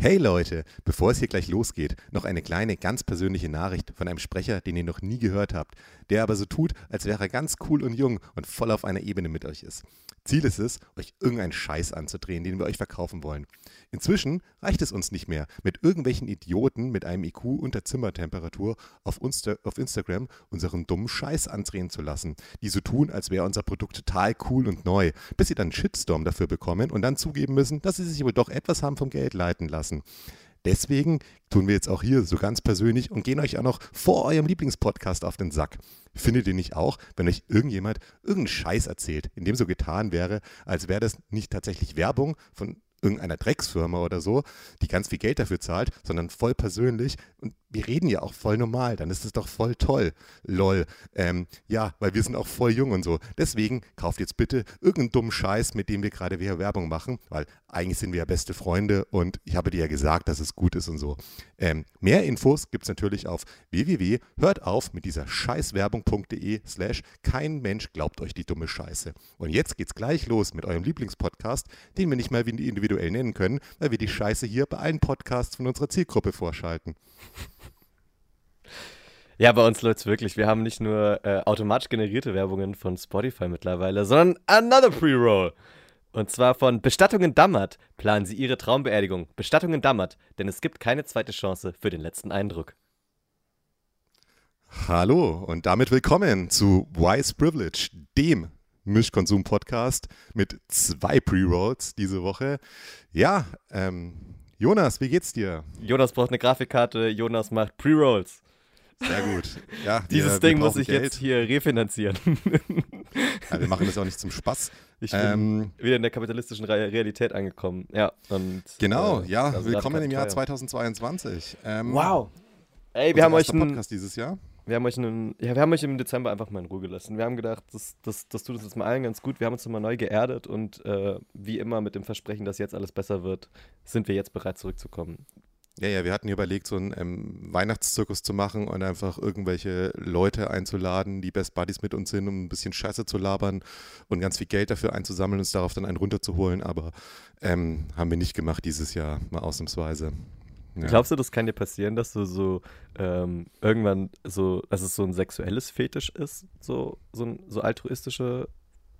Hey Leute, bevor es hier gleich losgeht, noch eine kleine, ganz persönliche Nachricht von einem Sprecher, den ihr noch nie gehört habt, der aber so tut, als wäre er ganz cool und jung und voll auf einer Ebene mit euch ist. Ziel ist es, euch irgendeinen Scheiß anzudrehen, den wir euch verkaufen wollen. Inzwischen reicht es uns nicht mehr, mit irgendwelchen Idioten mit einem IQ unter Zimmertemperatur auf, Insta auf Instagram unseren dummen Scheiß andrehen zu lassen, die so tun, als wäre unser Produkt total cool und neu, bis sie dann Shitstorm dafür bekommen und dann zugeben müssen, dass sie sich wohl doch etwas haben vom Geld leiten lassen. Deswegen tun wir jetzt auch hier so ganz persönlich und gehen euch auch noch vor eurem Lieblingspodcast auf den Sack. Findet ihr nicht auch, wenn euch irgendjemand irgendeinen Scheiß erzählt, in dem so getan wäre, als wäre das nicht tatsächlich Werbung von irgendeiner Drecksfirma oder so, die ganz viel Geld dafür zahlt, sondern voll persönlich. Und wir reden ja auch voll normal, dann ist es doch voll toll. Lol. Ähm, ja, weil wir sind auch voll jung und so. Deswegen kauft jetzt bitte irgendeinen dummen Scheiß, mit dem wir gerade wieder Werbung machen, weil eigentlich sind wir ja beste Freunde und ich habe dir ja gesagt, dass es gut ist und so. Ähm, mehr Infos gibt es natürlich auf www.hörtauf mit dieser scheißwerbung.de slash kein Mensch glaubt euch die dumme Scheiße. Und jetzt geht's gleich los mit eurem Lieblingspodcast, den wir nicht mal individuell nennen können, weil wir die Scheiße hier bei allen Podcasts von unserer Zielgruppe vorschalten. Ja, bei uns läuft es wirklich. Wir haben nicht nur äh, automatisch generierte Werbungen von Spotify mittlerweile, sondern another Pre-Roll. Und zwar von Bestattungen Dammert. Planen Sie Ihre Traumbeerdigung. Bestattungen Dammert, denn es gibt keine zweite Chance für den letzten Eindruck. Hallo und damit willkommen zu Wise Privilege, dem Mischkonsum-Podcast mit zwei Pre-Rolls diese Woche. Ja, ähm, Jonas, wie geht's dir? Jonas braucht eine Grafikkarte, Jonas macht Pre-Rolls. Sehr gut. Ja, Dieses wir, Ding wir muss ich Geld. jetzt hier refinanzieren. Ja, wir machen das auch nicht zum Spaß. Ich bin ähm, wieder in der kapitalistischen Realität angekommen. Ja, und, genau, äh, ja, willkommen im Jahr 2022. Ähm, wow. Ey, wir haben euch einen Podcast dieses Jahr. Wir haben, euch einen, ja, wir haben euch im Dezember einfach mal in Ruhe gelassen. Wir haben gedacht, das, das, das tut uns jetzt mal allen ganz gut. Wir haben uns nochmal neu geerdet und äh, wie immer mit dem Versprechen, dass jetzt alles besser wird, sind wir jetzt bereit zurückzukommen. Ja, ja, wir hatten überlegt, so einen ähm, Weihnachtszirkus zu machen und einfach irgendwelche Leute einzuladen, die Best Buddies mit uns sind, um ein bisschen Scheiße zu labern und ganz viel Geld dafür einzusammeln und uns darauf dann einen runterzuholen. Aber ähm, haben wir nicht gemacht dieses Jahr, mal ausnahmsweise. Ja. Glaubst du, das kann dir passieren, dass du so ähm, irgendwann so, dass es so ein sexuelles Fetisch ist, so, so, so altruistische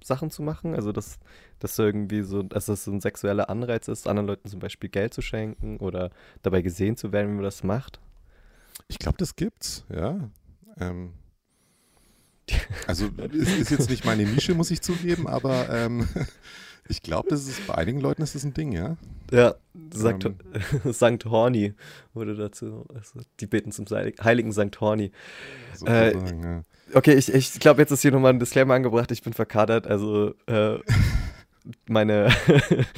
Sachen zu machen? Also, dass, dass irgendwie so, dass das so ein sexueller Anreiz ist, anderen Leuten zum Beispiel Geld zu schenken oder dabei gesehen zu werden, wie man das macht? Ich glaube, das gibt's, ja. Ähm, also, ist, ist jetzt nicht meine Nische, muss ich zugeben, aber ähm, Ich glaube, das ist bei einigen Leuten ist das ein Ding, ja. Ja, Sankt, ähm. Sankt Horny wurde dazu. Also, die beten zum heiligen Sankt Horny. So äh, sagen, ja. Okay, ich, ich glaube, jetzt ist hier nochmal ein Disclaimer angebracht. Ich bin verkadert, also äh, meine,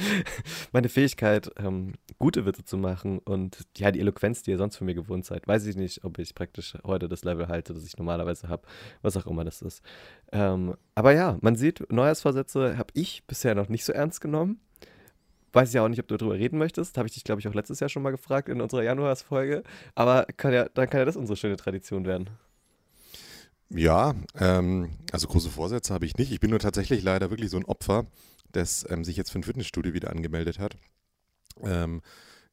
meine Fähigkeit, ähm, gute Witze zu machen und ja, die Eloquenz, die ihr sonst von mir gewohnt seid, weiß ich nicht, ob ich praktisch heute das Level halte, das ich normalerweise habe, was auch immer das ist. Ähm, aber ja, man sieht, Neujahrsvorsätze habe ich bisher noch nicht so ernst genommen. Weiß ich ja auch nicht, ob du darüber reden möchtest. Habe ich dich, glaube ich, auch letztes Jahr schon mal gefragt in unserer Januarsfolge. Aber kann ja, dann kann ja das unsere schöne Tradition werden. Ja, ähm, also große Vorsätze habe ich nicht. Ich bin nur tatsächlich leider wirklich so ein Opfer das ähm, sich jetzt für ein Fitnessstudio wieder angemeldet hat. Ähm,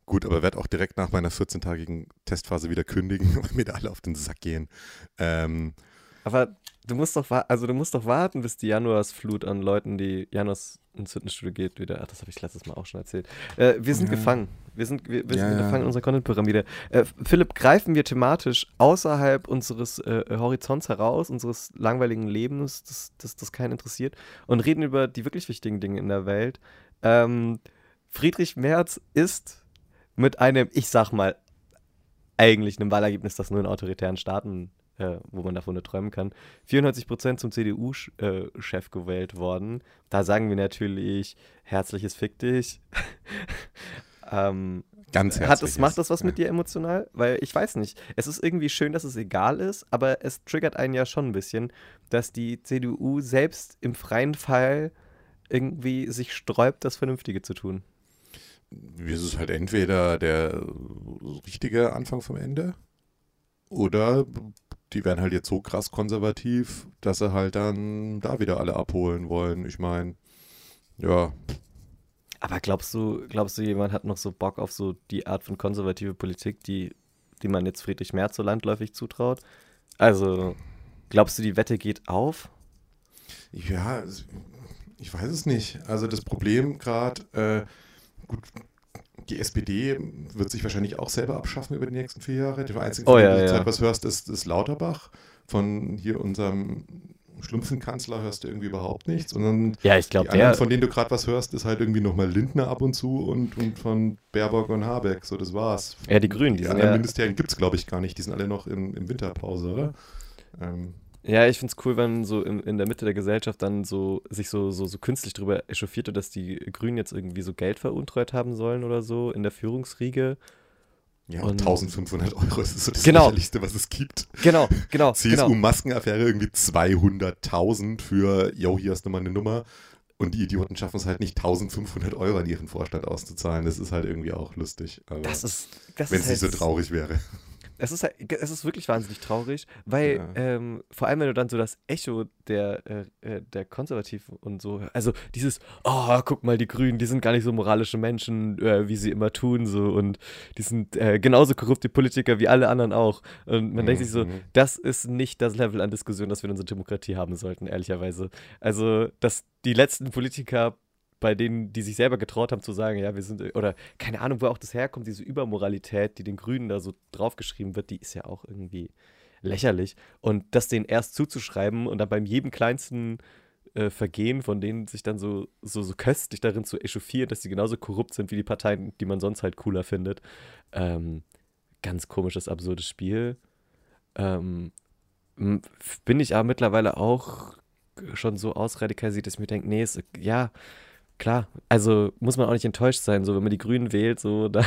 gut, aber werde auch direkt nach meiner 14-tagigen Testphase wieder kündigen, weil mir da alle auf den Sack gehen. Ähm, aber du musst doch also du musst doch warten, bis die Januarsflut an Leuten, die Januars ins Fitnessstudio geht, wieder. Ach, das habe ich letztes Mal auch schon erzählt. Äh, wir sind ja. gefangen. Wir sind, wir, wir ja, sind gefangen in unserer Content-Pyramide. Äh, Philipp, greifen wir thematisch außerhalb unseres äh, Horizonts heraus, unseres langweiligen Lebens, das, das, das keinen interessiert, und reden über die wirklich wichtigen Dinge in der Welt. Ähm, Friedrich Merz ist mit einem, ich sag mal, eigentlich einem Wahlergebnis, das nur in autoritären Staaten äh, wo man davon nur träumen kann, 94 Prozent zum CDU-Chef äh, gewählt worden. Da sagen wir natürlich, herzliches Fick dich. ähm, Ganz herzlich. Das, macht das was mit dir emotional? Weil ich weiß nicht. Es ist irgendwie schön, dass es egal ist, aber es triggert einen ja schon ein bisschen, dass die CDU selbst im freien Fall irgendwie sich sträubt, das Vernünftige zu tun. Es ist halt entweder der richtige Anfang vom Ende oder die werden halt jetzt so krass konservativ, dass sie halt dann da wieder alle abholen wollen. Ich meine, ja. Aber glaubst du, glaubst du, jemand hat noch so Bock auf so die Art von konservative Politik, die, die man jetzt Friedrich Merz so landläufig zutraut? Also, glaubst du, die Wette geht auf? Ja, ich weiß es nicht. Also das Problem gerade, äh, gut, die SPD wird sich wahrscheinlich auch selber abschaffen über die nächsten vier Jahre. Die einzige, oh, ja, die ja. Zeit was hörst, ist, ist Lauterbach von hier unserem Schlumpfenkanzler hörst du irgendwie überhaupt nichts. Und ja, ich glaube, der. Von denen du gerade was hörst, ist halt irgendwie nochmal Lindner ab und zu und, und von Baerbock und Habeck. So, das war's. Ja, die Grünen. Die, die anderen ja Ministerien gibt es, glaube ich, gar nicht. Die sind alle noch in, in Winterpause, oder? Ähm. Ja, ich finde es cool, wenn so in, in der Mitte der Gesellschaft dann so sich so, so, so künstlich darüber echauffiert wird, dass die Grünen jetzt irgendwie so Geld veruntreut haben sollen oder so in der Führungsriege. Ja, und 1500 Euro ist so das genau. lächerlichste, was es gibt. Genau, genau. CSU-Maskenaffäre irgendwie 200.000 für, yo, hier ist nochmal eine Nummer. Und die Idioten schaffen es halt nicht, 1500 Euro an ihren Vorstand auszuzahlen. Das ist halt irgendwie auch lustig. das ist, das wenn es halt nicht so traurig wäre. Es ist, halt, es ist wirklich wahnsinnig traurig, weil ja. ähm, vor allem, wenn du dann so das Echo der, äh, der Konservativen und so, also dieses, oh, guck mal, die Grünen, die sind gar nicht so moralische Menschen, äh, wie sie immer tun, so und die sind äh, genauso korrupte Politiker wie alle anderen auch. Und man mhm. denkt sich so, Mhm. das ist nicht das Level an Diskussion, das wir in unserer Demokratie haben sollten, ehrlicherweise. Also, dass die letzten Politiker bei denen, die sich selber getraut haben zu sagen, ja, wir sind, oder keine Ahnung, wo auch das herkommt, diese Übermoralität, die den Grünen da so draufgeschrieben wird, die ist ja auch irgendwie lächerlich. Und das denen erst zuzuschreiben und dann beim jedem kleinsten äh, Vergehen von denen sich dann so, so, so köstlich darin zu echauffieren, dass sie genauso korrupt sind wie die Parteien, die man sonst halt cooler findet. Ähm, ganz komisches, absurdes Spiel. Ähm, bin ich aber mittlerweile auch schon so ausradikalisiert, dass ich mir denke, nee, ist, ja, klar, also muss man auch nicht enttäuscht sein, so wenn man die Grünen wählt, so da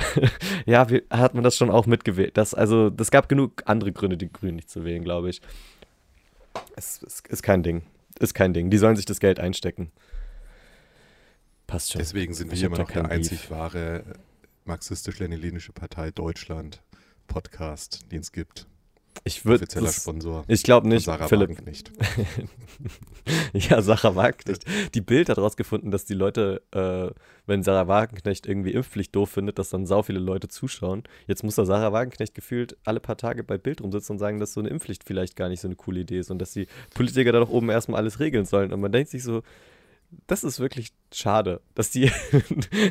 ja, hat man das schon auch mitgewählt. Das, also, das gab genug andere Gründe, die Grünen nicht zu wählen, glaube ich. Es, es ist kein Ding. Ist kein Ding. Die sollen sich das Geld einstecken. Passt schon. Deswegen sind wir immer noch der einzig wahre marxistisch-leninische Partei Deutschland Podcast, den es gibt. Ich würde offizieller das, Sponsor. Ich glaube nicht, Sarah Philipp. Wagenknecht. ja, Sarah Wagenknecht. Die Bild hat rausgefunden, dass die Leute, äh, wenn Sarah Wagenknecht irgendwie Impfpflicht doof findet, dass dann sau viele Leute zuschauen. Jetzt muss da Sarah Wagenknecht gefühlt alle paar Tage bei Bild rumsitzen und sagen, dass so eine Impfpflicht vielleicht gar nicht so eine coole Idee ist und dass die Politiker da doch oben erstmal alles regeln sollen. Und man denkt sich so, das ist wirklich schade, dass die,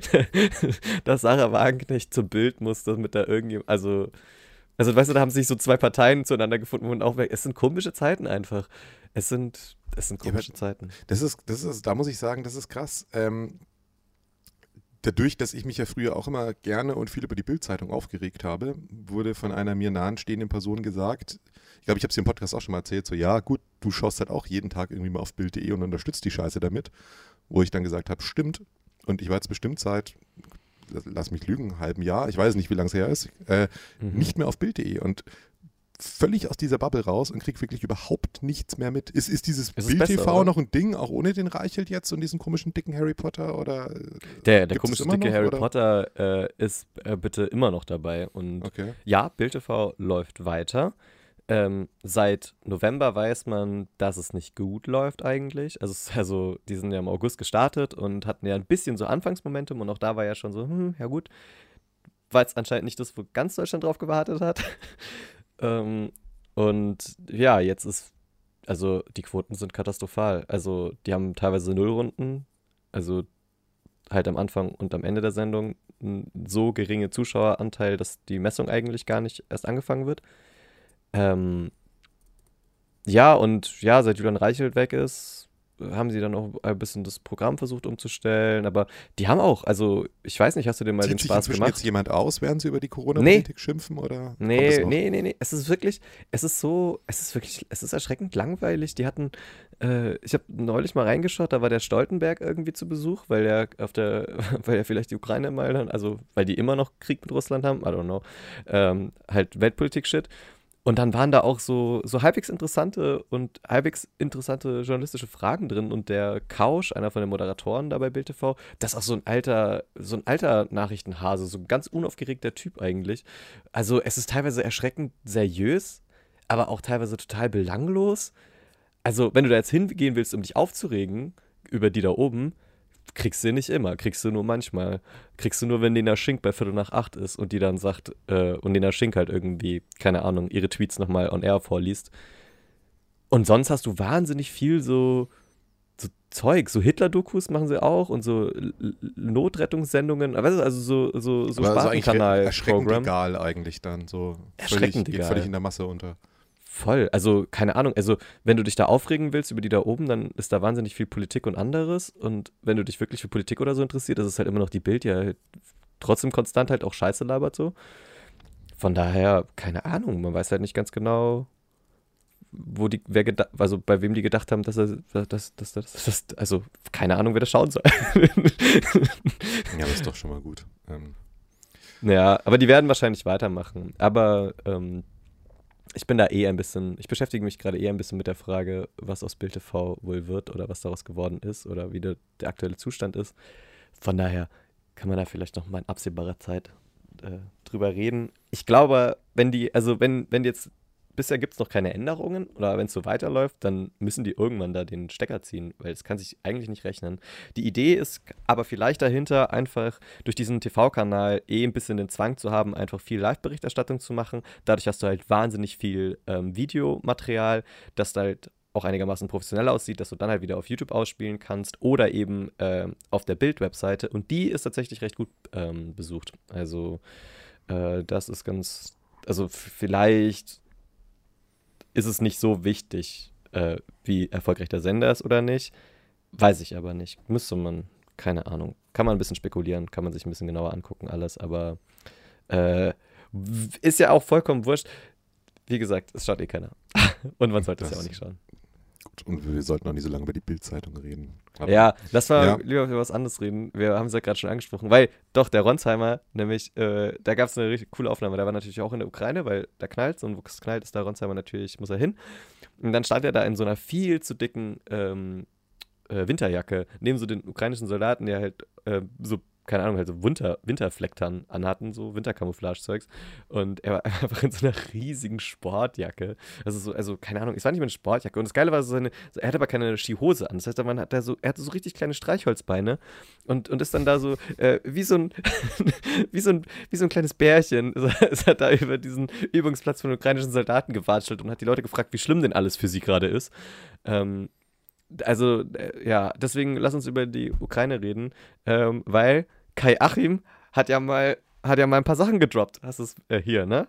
dass Sarah Wagenknecht zum Bild muss, damit da irgendwie, also also, weißt du, da haben sich so zwei Parteien zueinander gefunden und auch weg. Es sind komische Zeiten einfach. Es sind, es sind komische ja, Zeiten. Das ist, das ist, da muss ich sagen, das ist krass. Ähm, dadurch, dass ich mich ja früher auch immer gerne und viel über die Bildzeitung aufgeregt habe, wurde von einer mir nahestehenden Person gesagt, ich glaube, ich habe es dir im Podcast auch schon mal erzählt, so, ja, gut, du schaust halt auch jeden Tag irgendwie mal auf Bild.de und unterstützt die Scheiße damit. Wo ich dann gesagt habe, stimmt. Und ich war jetzt bestimmt seit lass mich lügen, halben Jahr, ich weiß nicht, wie lange es her ist, äh, mhm. nicht mehr auf Bild.de und völlig aus dieser Bubble raus und krieg wirklich überhaupt nichts mehr mit. Ist, ist dieses Bild-TV noch ein Ding, auch ohne den Reichelt jetzt und diesen komischen dicken Harry Potter oder äh, Der, der komische dicke noch, Harry oder? Potter äh, ist äh, bitte immer noch dabei und okay. ja, Bild-TV läuft weiter. Ähm, seit November weiß man, dass es nicht gut läuft eigentlich. Also, also, die sind ja im August gestartet und hatten ja ein bisschen so Anfangsmomentum und auch da war ja schon so, hm, ja gut, weil es anscheinend nicht das, wo ganz Deutschland drauf gewartet hat. ähm, und ja, jetzt ist, also die Quoten sind katastrophal. Also die haben teilweise Nullrunden, also halt am Anfang und am Ende der Sendung so geringe Zuschaueranteil, dass die Messung eigentlich gar nicht erst angefangen wird. Ähm, ja, und ja, seit Julian Reichelt weg ist, haben sie dann auch ein bisschen das Programm versucht umzustellen, aber die haben auch, also ich weiß nicht, hast du dir mal Zieht den Spaß sich gemacht? jetzt jemand aus, während sie über die Corona-Politik nee. schimpfen oder? Nee, nee, nee, nee, es ist wirklich, es ist so, es ist wirklich, es ist erschreckend langweilig. Die hatten, äh, ich habe neulich mal reingeschaut, da war der Stoltenberg irgendwie zu Besuch, weil er auf der, weil er vielleicht die Ukraine mal dann, also weil die immer noch Krieg mit Russland haben, I don't know, ähm, halt Weltpolitik-Shit. Und dann waren da auch so, so halbwegs interessante und halbwegs interessante journalistische Fragen drin. Und der Kausch, einer von den Moderatoren da bei Bild TV, das ist auch so ein alter, so ein alter Nachrichtenhase, so ein ganz unaufgeregter Typ eigentlich. Also es ist teilweise erschreckend seriös, aber auch teilweise total belanglos. Also, wenn du da jetzt hingehen willst, um dich aufzuregen über die da oben, kriegst du nicht immer, kriegst du nur manchmal. Kriegst du nur, wenn Lena Schink bei Viertel nach acht ist und die dann sagt, äh, und Lena Schink halt irgendwie, keine Ahnung, ihre Tweets nochmal on air vorliest. Und sonst hast du wahnsinnig viel so, so Zeug, so Hitler-Dokus machen sie auch und so Notrettungssendungen, also so, so, so Spartenkanal. Erschreckend egal eigentlich dann, so erschreckend völlig, egal. völlig in der Masse unter. Voll. Also, keine Ahnung. Also, wenn du dich da aufregen willst über die da oben, dann ist da wahnsinnig viel Politik und anderes. Und wenn du dich wirklich für Politik oder so interessiert, ist es halt immer noch die Bild, die halt trotzdem konstant halt auch Scheiße labert so. Von daher, keine Ahnung. Man weiß halt nicht ganz genau, wo die, wer gedacht, also bei wem die gedacht haben, dass er, dass, dass, dass, dass, also keine Ahnung, wer das schauen soll. ja, das ist doch schon mal gut. Ähm. Ja, aber die werden wahrscheinlich weitermachen. Aber ähm, ich bin da eh ein bisschen, ich beschäftige mich gerade eher ein bisschen mit der Frage, was aus Bild TV wohl wird oder was daraus geworden ist oder wie der, der aktuelle Zustand ist. Von daher kann man da vielleicht noch mal in absehbarer Zeit äh, drüber reden. Ich glaube, wenn die, also wenn, wenn jetzt bisher gibt es noch keine Änderungen oder wenn es so weiterläuft, dann müssen die irgendwann da den Stecker ziehen, weil es kann sich eigentlich nicht rechnen. Die Idee ist aber vielleicht dahinter, einfach durch diesen TV-Kanal eh ein bisschen den Zwang zu haben, einfach viel Live-Berichterstattung zu machen. Dadurch hast du halt wahnsinnig viel ähm, Videomaterial, das halt auch einigermaßen professionell aussieht, dass du dann halt wieder auf YouTube ausspielen kannst oder eben äh, auf der Bild-Webseite. Und die ist tatsächlich recht gut ähm, besucht. Also äh, das ist ganz, also vielleicht ist es nicht so wichtig, äh, wie erfolgreich der Sender ist oder nicht. Weiß ich aber nicht. Müsste man, keine Ahnung. Kann man ein bisschen spekulieren, kann man sich ein bisschen genauer angucken, alles, aber äh, ist ja auch vollkommen wurscht. Wie gesagt, es schaut eh keiner. Und man sollte es ja auch nicht schauen. Gut, und wir sollten auch nicht so lange über die Bildzeitung reden. Aber, ja, lass mal ja. lieber über was anderes reden. Wir haben es ja gerade schon angesprochen, weil doch, der Ronsheimer, nämlich, äh, da gab es eine richtig coole Aufnahme. Der war natürlich auch in der Ukraine, weil da knallt und wo es knallt, ist der Ronsheimer natürlich, muss er hin. Und dann stand er da in so einer viel zu dicken ähm, äh, Winterjacke neben so den ukrainischen Soldaten, der halt äh, so keine Ahnung, halt so Winter, Winterflektern anhatten, so Wintercamouflage-Zeugs. Und er war einfach in so einer riesigen Sportjacke. Also so, also keine Ahnung, es war nicht mehr eine Sportjacke. Und das Geile war so seine, er hatte aber keine Skihose an. Das heißt, man hat da so, er hatte so richtig kleine Streichholzbeine und, und ist dann da so, äh, wie so ein, wie so ein, wie so ein kleines Bärchen, ist er da über diesen Übungsplatz von ukrainischen Soldaten gewatschelt und hat die Leute gefragt, wie schlimm denn alles für sie gerade ist. Ähm, also, äh, ja, deswegen lass uns über die Ukraine reden, ähm, weil Kai Achim hat ja mal, hat ja mal ein paar Sachen gedroppt. Hast du es äh, hier, ne?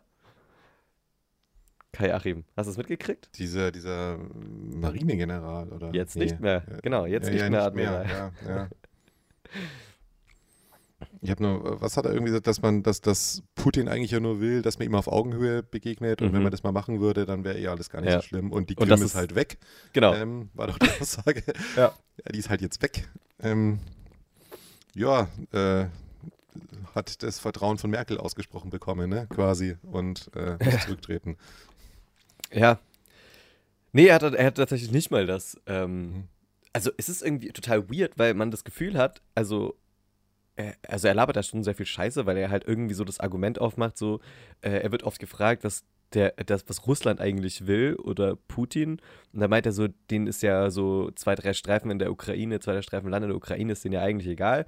Kai Achim, hast du es mitgekriegt? Dieser, dieser Marinegeneral, oder? Jetzt nee. nicht mehr, genau, jetzt ja, nicht ja, mehr Admiral. Mehr. Ja, ja. Ich habe nur, was hat er irgendwie gesagt, dass man, dass, dass Putin eigentlich ja nur will, dass man ihm auf Augenhöhe begegnet und mhm. wenn man das mal machen würde, dann wäre eh alles gar nicht so schlimm. Und die Krim und ist, halt weg. Genau. Ähm, war doch die Aussage. ja. ja. Die ist halt jetzt weg. Ähm, ja, äh, hat das Vertrauen von Merkel ausgesprochen bekommen, ne? Quasi. Und äh, muss zurücktreten. Ja. Nee, er hat, er hat tatsächlich nicht mal das. Ähm, mhm. Also es ist irgendwie total weird, weil man das Gefühl hat, also also er labert da schon sehr viel Scheiße, weil er halt irgendwie so das Argument aufmacht, so, äh, er wird oft gefragt, was der, das, was Russland eigentlich will oder Putin. Und da meint er so, denen ist ja so zwei, drei Streifen in der Ukraine, zwei, drei Streifen Land in der Ukraine ist denen ja eigentlich egal.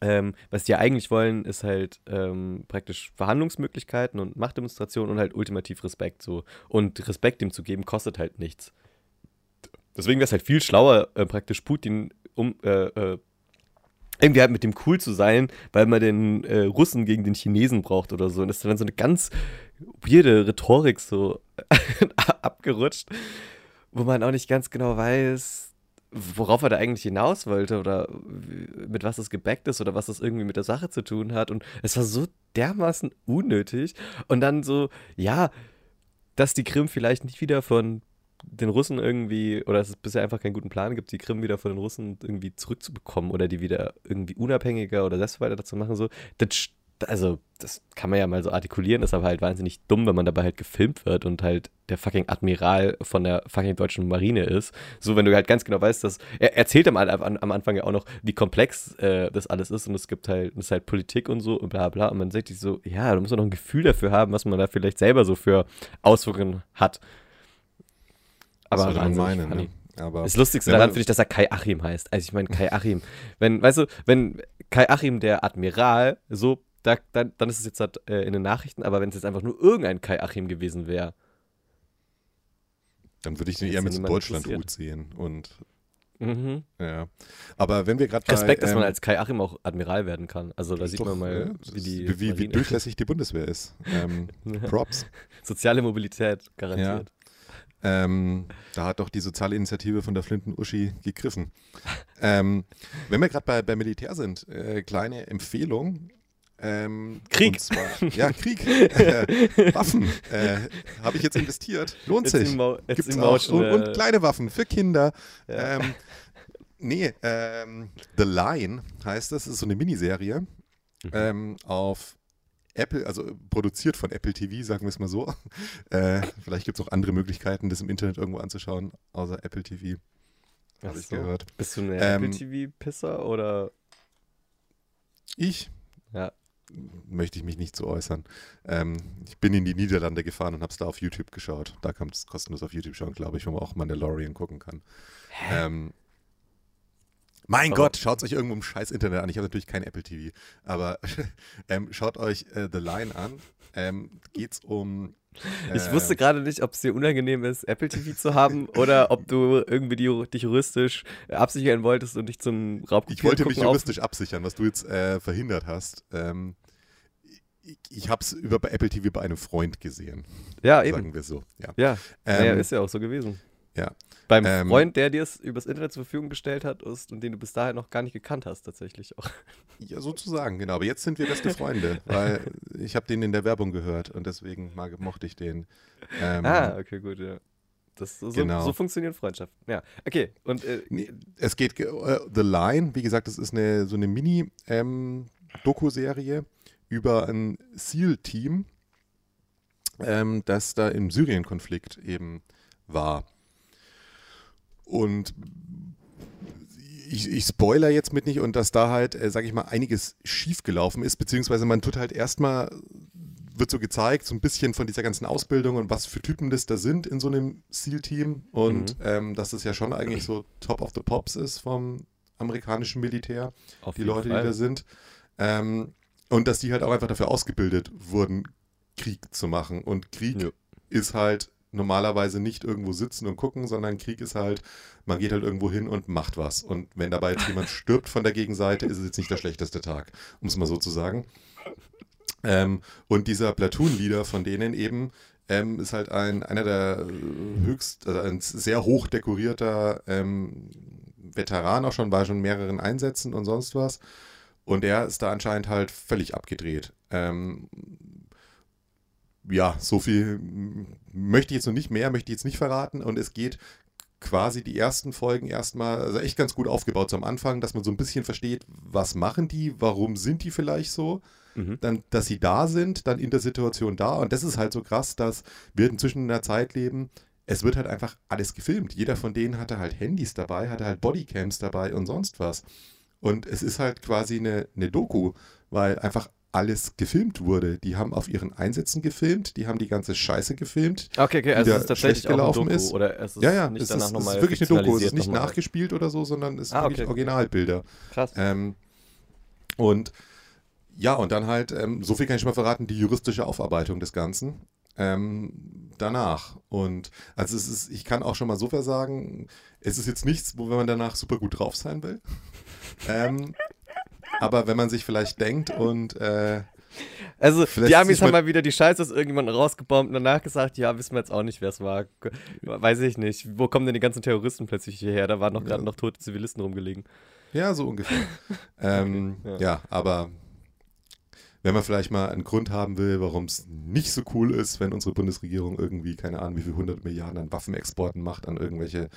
Ähm, was die ja eigentlich wollen, ist halt ähm, praktisch Verhandlungsmöglichkeiten und Machtdemonstrationen und halt ultimativ Respekt so. Und Respekt dem zu geben, kostet halt nichts. Deswegen wäre es halt viel schlauer, äh, praktisch Putin um, äh, äh, irgendwie halt mit dem cool zu sein, weil man den äh, Russen gegen den Chinesen braucht oder so. Und das ist dann so eine ganz weirde Rhetorik so abgerutscht, wo man auch nicht ganz genau weiß, worauf er da eigentlich hinaus wollte oder mit was es gebackt ist oder was das irgendwie mit der Sache zu tun hat. Und es war so dermaßen unnötig. Und dann so, ja, dass die Krim vielleicht nicht wieder von den Russen irgendwie, oder dass es bisher einfach keinen guten Plan gibt, die Krim wieder von den Russen irgendwie zurückzubekommen oder die wieder irgendwie unabhängiger oder selbstverwalter zu machen, so, das, also, das kann man ja mal so artikulieren, ist aber halt wahnsinnig dumm, wenn man dabei halt gefilmt wird und halt der fucking Admiral von der fucking deutschen Marine ist. So, wenn du halt ganz genau weißt, dass, er erzählt am, am Anfang ja auch noch, wie komplex äh, das alles ist und es gibt halt, es ist halt Politik und so und bla bla und man sagt sich so, ja, da muss man noch ein Gefühl dafür haben, was man da vielleicht selber so für Auswirkungen hat. Aber das man meinen, ne? Aber das Lustigste daran finde ich, dass er Kai Achim heißt. Also ich meine, Kai Achim. Wenn, weißt du, wenn Kai Achim, der Admiral, so, da, dann, dann ist es jetzt halt, äh, in den Nachrichten, aber wenn es jetzt einfach nur irgendein Kai Achim gewesen wäre. Dann würde ich den eher mit Deutschland-Hut sehen. Und Mhm. Ja. Aber wenn wir gerade Respekt, dass man ähm, als Kai Achim auch Admiral werden kann. Also da sieht doch, man mal, ja, wie, die wie, wie, durchlässig die Bundeswehr ist. Ähm, Props. Soziale Mobilität garantiert. Ja. Ähm, da hat doch die soziale Initiative von der Flinten-Uschi gegriffen. ähm, wenn wir gerade bei, bei Militär sind, äh, kleine Empfehlung. Ähm, Krieg. Zwar, ja, Krieg. Äh, Waffen äh, habe ich jetzt investiert. Lohnt sich. Gibt es auch. Und, und, kleine Waffen für Kinder. Ja. Ähm, nee, ähm, The Line heißt das. Das ist so eine Miniserie mhm. ähm, auf Apple, also produziert von Apple TV, sagen wir es mal so. Äh, vielleicht gibt es auch andere Möglichkeiten, das im Internet irgendwo anzuschauen, außer Apple TV. Habe ich so. gehört. Bist du eine Apple TV-Pisser oder? Ich? Ja möchte ich mich nicht zu äußern. Ähm, ich bin in die Niederlande gefahren und habe es da auf YouTube geschaut. Da kann es kostenlos auf YouTube schauen, glaube ich, wo man auch Mandalorian gucken kann. Ähm, mein aber Gott, schaut es euch irgendwo im scheiß Internet an. Ich habe natürlich kein Apple TV, aber ähm, schaut euch äh, The Line an. Ähm, Geht es um ich wusste äh. gerade nicht, ob es dir unangenehm ist, Apple TV zu haben oder ob du irgendwie die, dich juristisch absichern wolltest und dich zum Raubkopieren Ich wollte mich juristisch absichern, was du jetzt äh, verhindert hast. Ähm, ich, ich habe es über bei Apple TV bei einem Freund gesehen. Ja, eben. Sagen wir so. Ja, ja. Ähm, ja ist ja auch so gewesen. Ja. Beim ähm, Freund, der dir es übers Internet zur Verfügung gestellt hat ist, und den du bis dahin noch gar nicht gekannt hast, tatsächlich auch. Ja, sozusagen, genau. Aber jetzt sind wir beste Freunde, weil ich habe den in der Werbung gehört und deswegen mag, mochte ich den. Ähm, ah, okay, gut, ja. Das, so, genau. so funktionieren Freundschaften. Ja, okay. Und, äh, es geht, uh, The Line, wie gesagt, das ist eine, so eine Mini-Doku-Serie ähm, über ein SEAL-Team, ähm, das da im Syrien-Konflikt eben war. Und ich, ich spoiler jetzt mit nicht und dass da halt, äh, sag ich mal, einiges schiefgelaufen ist, beziehungsweise man tut halt erstmal, wird so gezeigt, so ein bisschen von dieser ganzen Ausbildung und was für Typen das da sind in so einem SEAL-Team und mhm. ähm, dass das ja schon eigentlich so Top of the Pops ist vom amerikanischen Militär, Auf die Leute, Fall. die da sind. Ähm, und dass die halt auch einfach dafür ausgebildet wurden, Krieg zu machen. Und Krieg ja. ist halt normalerweise nicht irgendwo sitzen und gucken, sondern Krieg ist halt, man geht halt irgendwo hin und macht was. Und wenn dabei jetzt jemand stirbt von der Gegenseite, ist es jetzt nicht der schlechteste Tag, um es mal so zu sagen. Ähm, und dieser Platoon-Leader von denen eben ähm, ist halt ein, einer der höchst, also ein sehr hoch dekorierter ähm, Veteran auch schon, war schon in mehreren Einsätzen und sonst was. Und er ist da anscheinend halt völlig abgedreht. Ähm, ja, so viel möchte ich jetzt noch nicht mehr, möchte ich jetzt nicht verraten. Und es geht quasi die ersten Folgen erstmal, also echt ganz gut aufgebaut am Anfang, dass man so ein bisschen versteht, was machen die, warum sind die vielleicht so, mhm. dann, dass sie da sind, dann in der Situation da. Und das ist halt so krass, dass wir inzwischen in einer Zeit leben, es wird halt einfach alles gefilmt. Jeder von denen hatte halt Handys dabei, hatte halt Bodycams dabei und sonst was. Und es ist halt quasi eine, eine Doku, weil einfach alles gefilmt wurde. Die haben auf ihren Einsätzen gefilmt, die haben die ganze Scheiße gefilmt. Okay, okay, also es ist tatsächlich gelaufen auch ein Doku, ist. Oder es ist ja, ja, nicht es, danach ist, es ist wirklich eine Doku. Es ist nicht nachgespielt oder so, sondern es sind ah, wirklich okay. Originalbilder. Krass. Ähm, und ja, und dann halt, ähm, so viel kann ich schon mal verraten, die juristische Aufarbeitung des Ganzen. Ähm, danach. Und also es ist, ich kann auch schon mal so versagen, es ist jetzt nichts, wo wenn man danach super gut drauf sein will. ähm, aber wenn man sich vielleicht denkt und äh, also, die Amis haben mal wieder die Scheiße aus irgendjemandem rausgebombt und danach gesagt, ja, wissen wir jetzt auch nicht, wer es war. Weiß ich nicht. Wo kommen denn die ganzen Terroristen plötzlich hierher? Da waren noch gerade ja. noch tote Zivilisten rumgelegen. Ja, so ungefähr. ähm, okay, ja. ja. aber wenn man vielleicht mal einen Grund haben will, warum es nicht so cool ist, wenn unsere Bundesregierung irgendwie, keine Ahnung, wie viel 100 Milliarden an Waffenexporten macht, an irgendwelche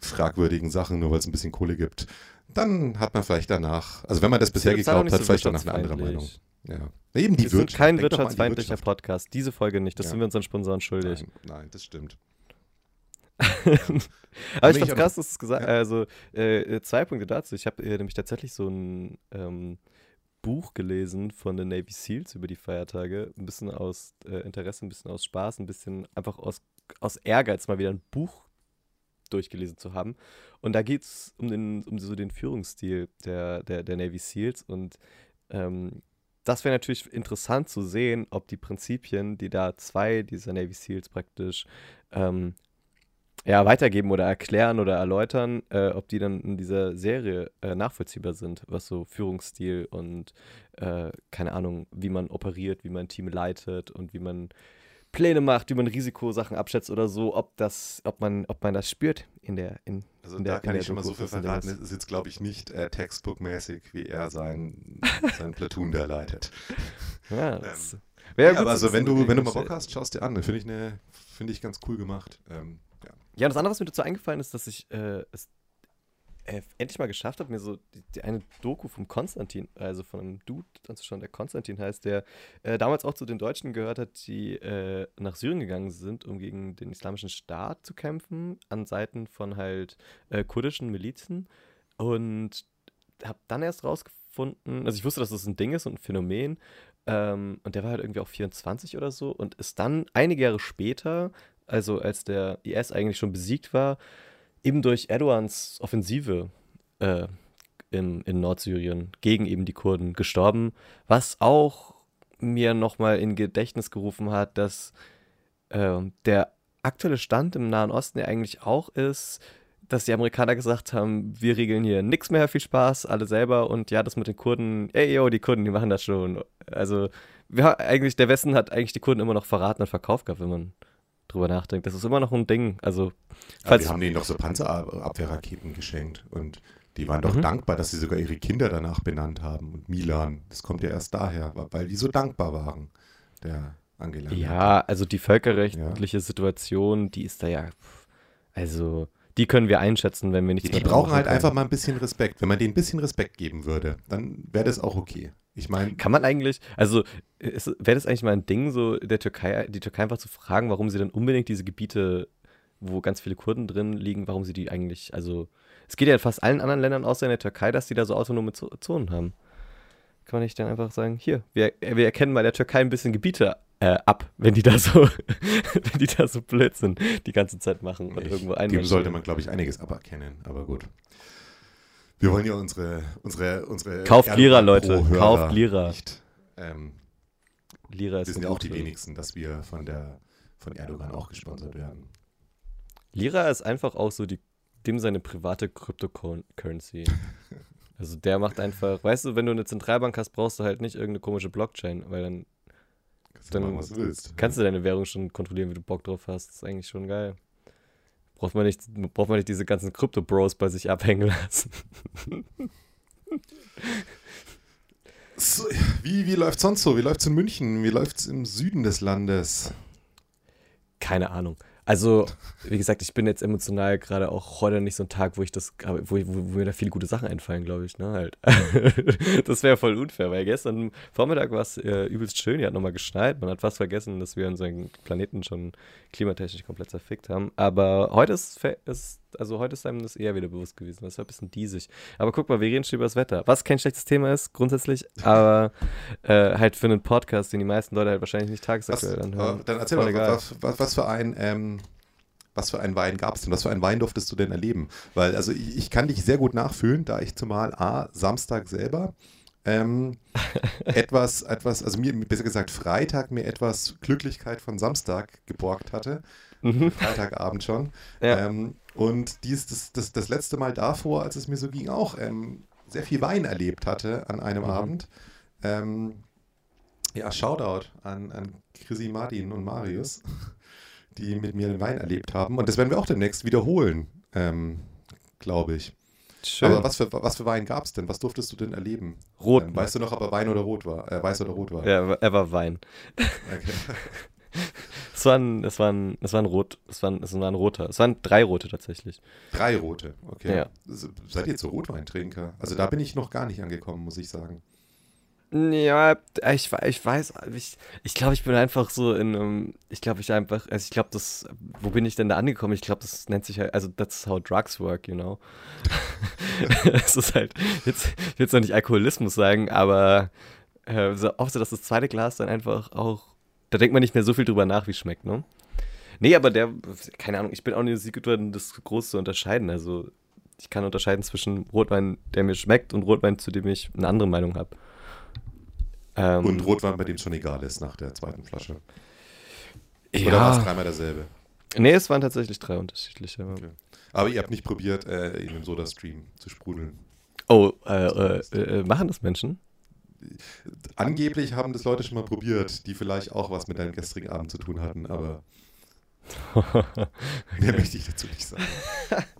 fragwürdigen Sachen, nur weil es ein bisschen Kohle gibt, dann hat man vielleicht danach, also wenn man das bisher geglaubt hat, so vielleicht danach eine andere Meinung. Ja. Eben die wir sind kein wirtschaftsfeindlicher Wirtschaft. Podcast. Diese Folge nicht. Das ja. sind wir unseren Sponsoren schuldig. Nein, nein das stimmt. aber ich fand's krass, dass es gesagt ja. Also, äh, zwei Punkte dazu. Ich habe äh, nämlich tatsächlich so ein ähm, Buch gelesen von den Navy SEALs über die Feiertage. Ein bisschen aus äh, Interesse, ein bisschen aus Spaß, ein bisschen einfach aus, aus Ehrgeiz mal wieder ein Buch durchgelesen zu haben. Und da geht es um, den, um so den Führungsstil der, der, der Navy SEALs. Und ähm, das wäre natürlich interessant zu sehen, ob die Prinzipien, die da zwei dieser Navy SEALs praktisch ähm, ja, weitergeben oder erklären oder erläutern, äh, ob die dann in dieser Serie äh, nachvollziehbar sind, was so Führungsstil und äh, keine Ahnung, wie man operiert, wie man ein Team leitet und wie man Pläne macht, wie man Risikosachen abschätzt oder so, ob das, ob man, ob man das spürt in der, in, also in da der, kann ich schon mal so viel verraten. Es ist jetzt, glaube ich, nicht äh, textbookmäßig, wie er sein, sein Platoon da leitet. Ja, Ähm, das ja, wär gut aber also wenn du, wenn du mal. Bock hast, schaust dir an. Finde ich, ne, finde ich ganz cool gemacht. Ähm, ja. Ja, das andere, was mir dazu eingefallen ist, dass ich äh, es äh, endlich mal geschafft habe, mir so die, die eine Doku vom Konstantin, also von einem Dude anzuschauen, der Konstantin heißt, der äh, damals auch zu den Deutschen gehört hat, die äh, nach Syrien gegangen sind, um gegen den islamischen Staat zu kämpfen, an Seiten von halt äh, kurdischen Milizen. Und habe dann erst rausgefunden, also ich wusste, dass das ein Ding ist und ein Phänomen. Ähm, und der war halt irgendwie auch 24 oder so und ist dann einige Jahre später, also als der IS eigentlich schon besiegt war, eben durch Erdogans Offensive äh, in, in Nordsyrien gegen eben die Kurden gestorben, was auch mir nochmal in Gedächtnis gerufen hat, dass ähm, der aktuelle Stand im Nahen Osten ja eigentlich auch ist, dass die Amerikaner gesagt haben, wir regeln hier nichts mehr, viel Spaß, alle selber und ja, das mit den Kurden, ey, yo, die Kurden, die machen das schon. Also, wir, eigentlich, der Westen hat eigentlich die Kurden immer noch verraten und verkauft gehabt, wenn man drüber nachdenkt. Das ist immer noch ein Ding. Also, Ja, falls die haben denen doch so Panzerabwehrraketen geschenkt und die waren doch Mhm. dankbar, dass sie sogar ihre Kinder danach benannt haben. Und Milan, das kommt ja erst daher, weil die so dankbar waren, der Angela. Ja, also die völkerrechtliche Situation, die ist da ja, also die können wir einschätzen, wenn wir nichts Die, die brauchen halt können. einfach mal ein bisschen Respekt. Wenn man denen ein bisschen Respekt geben würde, dann wäre das auch okay. Ich meine, Kann man eigentlich, also wäre das eigentlich mal ein Ding, so der Türkei, die Türkei einfach zu fragen, warum sie dann unbedingt diese Gebiete, wo ganz viele Kurden drin liegen, warum sie die eigentlich, also es geht ja in fast allen anderen Ländern außer in der Türkei, dass die da so autonome Zo- Zonen haben. Kann man nicht dann einfach sagen, hier, wir, wir erkennen bei der Türkei ein bisschen Gebiete äh, ab, wenn die da so, wenn die da so Blödsinn die ganze Zeit machen und ich, irgendwo dem einmarschieren. sollte man, glaube ich, einiges aberkennen. Aber gut. Wir wollen ja unsere, unsere, unsere Kauft Lira, Leute. Kauft Lira. Nicht, ähm, Lira ist wir sind ja auch die wenigsten, dass wir von der von Erdogan auch gesponsert werden. Lira ist einfach auch so die, dem seine private Cryptocurrency. Also der macht einfach, weißt du, wenn du eine Zentralbank hast, brauchst du halt nicht irgendeine komische Blockchain, weil dann Kannst du Dann machen, was du willst. kannst du deine Währung schon kontrollieren, wie du Bock drauf hast. Das ist eigentlich schon geil. Braucht man nicht, braucht man nicht diese ganzen Krypto-Bros bei sich abhängen lassen. Wie wie läuft sonst so? Wie läuft es in München? Wie läuft es im Süden des Landes? Keine Ahnung. Also, wie gesagt, ich bin jetzt emotional gerade auch heute nicht so ein Tag, wo ich das, wo, wo, wo mir da viele gute Sachen einfallen, glaube ich, ne, halt. das wäre voll unfair, weil gestern Vormittag war es äh, übelst schön, hier hat nochmal geschneit, man hat fast vergessen, dass wir unseren Planeten schon klimatechnisch komplett zerfickt haben, aber heute ist, fe- also heute ist einem das eher wieder bewusst gewesen, das war ein bisschen diesig. Aber guck mal, wir reden schon über das Wetter, was kein schlechtes Thema ist, grundsätzlich, aber äh, halt für einen Podcast, den die meisten Leute halt wahrscheinlich nicht Was, tagesaktuell anhören. äh, dann erzähl mal, was, was, was für ein ähm, was für einen Wein gab es denn? Was für einen Wein durftest du denn erleben? Weil, also ich, ich kann dich sehr gut nachfühlen, da ich zumal A, Samstag selber ähm, etwas, etwas, also mir, besser gesagt, Freitag mir etwas Glücklichkeit von Samstag geborgt hatte. Mhm. Freitagabend schon. Ja. Ähm, und dies, das, das, das letzte Mal davor, als es mir so ging, auch ähm, sehr viel Wein erlebt hatte an einem Mhm. Abend. Ähm, ja, Shoutout an, an Chrissy, Martin und Marius, die mit mir den Wein erlebt haben. Und das werden wir auch demnächst wiederholen, ähm, glaube ich. Schön. Aber was für, was für Wein gab es denn? Was durftest du denn erleben? Rot. Ähm, weißt du noch, ob er Wein oder Rot war? Äh, weiß oder Rot war? Ja, er war Wein. Okay. Es war ein, es war ein, es war ein Rot, es war ein, es war ein roter. Es waren drei rote tatsächlich. Drei rote, okay. Ja. Seid ihr zu Rotweintrinker? Also da bin ich noch gar nicht angekommen, muss ich sagen. Ja, ich, ich weiß, ich, ich glaube, ich bin einfach so in einem, ich glaube, ich einfach, also ich glaube, das, wo bin ich denn da angekommen? Ich glaube, das nennt sich halt, also that's how drugs work, you know. es ist halt, jetzt, ich will jetzt noch nicht Alkoholismus sagen, aber äh, so oft so, dass das zweite Glas dann einfach auch, da denkt man nicht mehr so viel drüber nach, wie es schmeckt, ne? Nee, aber der, keine Ahnung, ich bin auch nicht so gut drin, das groß zu unterscheiden. Also ich kann unterscheiden zwischen Rotwein, der mir schmeckt und Rotwein, zu dem ich eine andere Meinung habe. Ähm, und Rotwein, bei dem es schon egal ist nach der zweiten Flasche. Ja. Oder war es dreimal derselbe? Nee, es waren tatsächlich drei unterschiedliche. Okay. Aber ihr habt nicht probiert, äh, in einem Soda-Stream zu sprudeln. Oh, äh, äh, äh, machen das Menschen? Angeblich haben das Leute schon mal probiert, die vielleicht auch was mit deinem gestrigen Abend zu tun hatten, aber mehr möchte ich dazu nicht sagen.